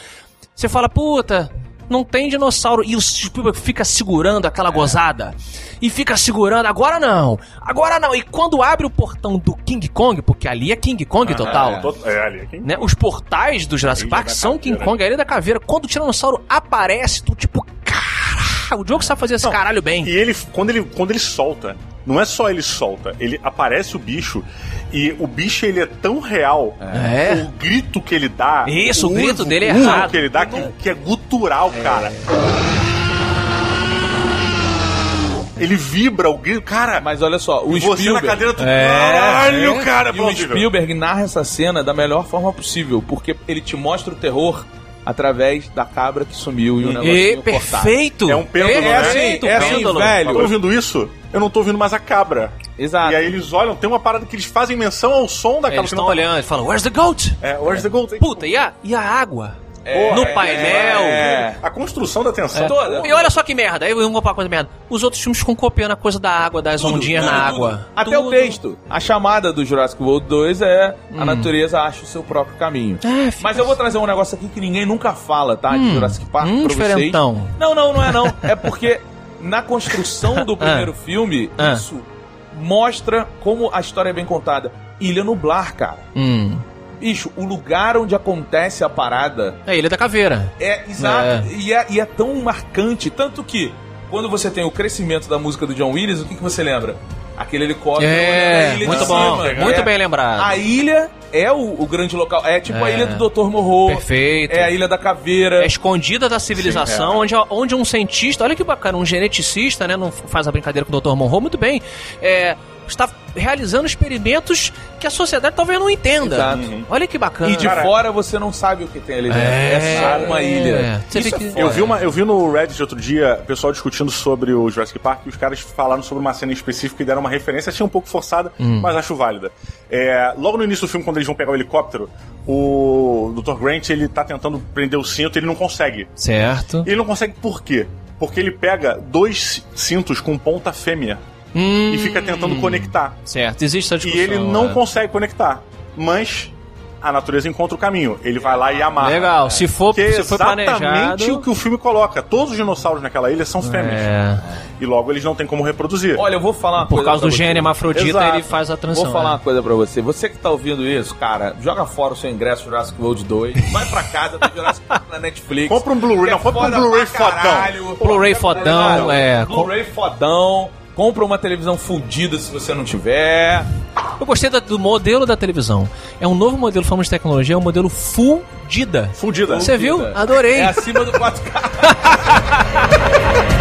Speaker 2: Você fala, puta, não tem dinossauro. E o Spielberg fica segurando aquela gozada. E fica segurando, agora não, agora não. E quando abre o portão do King Kong, porque ali é King Kong total.
Speaker 3: Tot- É, ali, aqui.
Speaker 2: Né? Os portais do Jurassic Park são. King Kong, a Ilha da Caveira. Quando o Tiranossauro aparece, tu tipo, caralho, o Diogo sabe fazer esse
Speaker 3: Não,
Speaker 2: caralho bem.
Speaker 3: E ele, quando ele, quando ele solta, não é só ele solta, ele aparece o bicho e o bicho ele é tão real.
Speaker 2: É.
Speaker 3: O grito que ele dá.
Speaker 2: Isso, o grito
Speaker 3: urro-
Speaker 2: dele é errado.
Speaker 3: que ele dá que, que é gutural, cara. Ele vibra o grito, cara.
Speaker 1: Mas olha só, o
Speaker 3: e você na
Speaker 1: Spielberg...
Speaker 3: cadeira tu,
Speaker 2: É,
Speaker 3: caralho,
Speaker 2: é.
Speaker 3: cara,
Speaker 1: E o. Spielberg narra essa cena da melhor forma possível, porque ele te mostra o terror através da cabra que sumiu e o
Speaker 2: E,
Speaker 1: negocinho cortado.
Speaker 2: perfeito!
Speaker 3: É um pêndulo,
Speaker 2: é,
Speaker 3: né?
Speaker 1: É assim,
Speaker 2: Perfeito,
Speaker 1: é assim,
Speaker 2: pêndulo.
Speaker 1: velho.
Speaker 3: Tá ouvindo isso? Eu não tô ouvindo mais a cabra.
Speaker 1: Exato.
Speaker 3: E aí eles olham, tem uma parada que eles fazem menção ao som da cabra.
Speaker 2: Eles estão
Speaker 3: tá-
Speaker 2: olhando e falam, where's the goat?
Speaker 3: É, where's the gold?
Speaker 2: Puta, e a, e a água?
Speaker 1: É,
Speaker 2: no
Speaker 1: é,
Speaker 2: painel.
Speaker 1: é.
Speaker 3: A construção da tensão.
Speaker 1: Toda.
Speaker 2: E olha só que merda, aí vamos pra coisa merda. Os outros filmes ficam copiando a coisa da água, das ondinhas na água.
Speaker 1: Até
Speaker 2: Tudo.
Speaker 1: o texto. A chamada do Jurassic World 2 é a natureza acha o seu próprio caminho.
Speaker 2: É, fica
Speaker 1: Mas eu vou trazer um negócio aqui que ninguém nunca fala, tá? De Jurassic Park
Speaker 2: hum,
Speaker 1: pra vocês.
Speaker 2: diferentão.
Speaker 1: Não, não, não é não. É porque na construção do primeiro filme,
Speaker 2: Ah.
Speaker 1: isso mostra como a história é bem contada. Ilha Nublar, cara.
Speaker 2: Hum.
Speaker 1: Bicho, o lugar onde acontece a parada
Speaker 2: É a Ilha da Caveira.
Speaker 1: é exato.
Speaker 2: É.
Speaker 1: E, é, e é tão marcante. Tanto que, quando você tem o crescimento da música do John Williams, o que, que você lembra? Aquele helicóptero.
Speaker 2: É,
Speaker 1: ilha
Speaker 2: muito
Speaker 1: de
Speaker 2: bom,
Speaker 1: cima.
Speaker 2: muito
Speaker 1: É.
Speaker 2: bem lembrado.
Speaker 1: A ilha é o, o grande local. É tipo a
Speaker 2: É.
Speaker 1: ilha do Dr. Morro.
Speaker 2: Perfeito.
Speaker 1: É a ilha da caveira.
Speaker 2: É escondida da civilização, onde, onde um cientista, olha que bacana, um geneticista, né, não faz a brincadeira com o Dr. Monroe, muito bem, é, está realizando experimentos que a sociedade talvez não entenda.
Speaker 1: Exato.
Speaker 2: Olha que bacana.
Speaker 1: E de
Speaker 3: Cara,
Speaker 1: fora você não sabe o que tem ali dentro. É, só uma ilha.
Speaker 2: Você vê
Speaker 1: Isso
Speaker 2: que-
Speaker 1: é.
Speaker 3: Eu vi, uma, eu vi no Reddit outro dia, o pessoal discutindo sobre o Jurassic Park e os caras falaram sobre uma cena em específico e deram uma referência, achei um pouco forçada, mas acho válida. É, logo no início do filme, quando eles vão pegar o helicóptero, o Dr. Grant ele tá tentando prender o cinto e ele não consegue.
Speaker 2: Certo.
Speaker 3: E ele não consegue por quê? Porque ele pega dois cintos com ponta fêmea
Speaker 2: Hum,
Speaker 3: e fica tentando conectar.
Speaker 2: Certo, existe essa
Speaker 3: E
Speaker 2: discussão.
Speaker 3: ele não
Speaker 2: é.
Speaker 3: consegue conectar. Mas a natureza encontra o caminho. Ele vai lá e amarra.
Speaker 2: Legal, se for,
Speaker 3: Que é
Speaker 2: se for
Speaker 3: exatamente
Speaker 2: planejado...
Speaker 3: o que o filme coloca. Todos os dinossauros naquela ilha são fêmeas.
Speaker 2: É,
Speaker 3: E logo eles não têm como reproduzir.
Speaker 1: Olha, eu vou falar uma
Speaker 2: por
Speaker 1: coisa
Speaker 2: causa do gene hermafrodita,
Speaker 3: Exato.
Speaker 2: ele faz a transição.
Speaker 1: Vou falar
Speaker 2: né?
Speaker 1: uma coisa pra você. Você que tá ouvindo isso, cara, joga fora o seu ingresso Jurassic World 2. Vai pra casa, tem Jurassic Park na Netflix.
Speaker 3: Compra um Blu-ray,
Speaker 1: é
Speaker 3: não, compra um Blu-ray fodão.
Speaker 2: Blu-ray fodão, é.
Speaker 1: Blu-ray fodão. Compra uma televisão fundida se você não tiver.
Speaker 2: Eu gostei do modelo da televisão. É um novo modelo, falamos de tecnologia, é um modelo fundida.
Speaker 3: Fundida.
Speaker 2: Você viu? Adorei.
Speaker 1: É acima do 4K.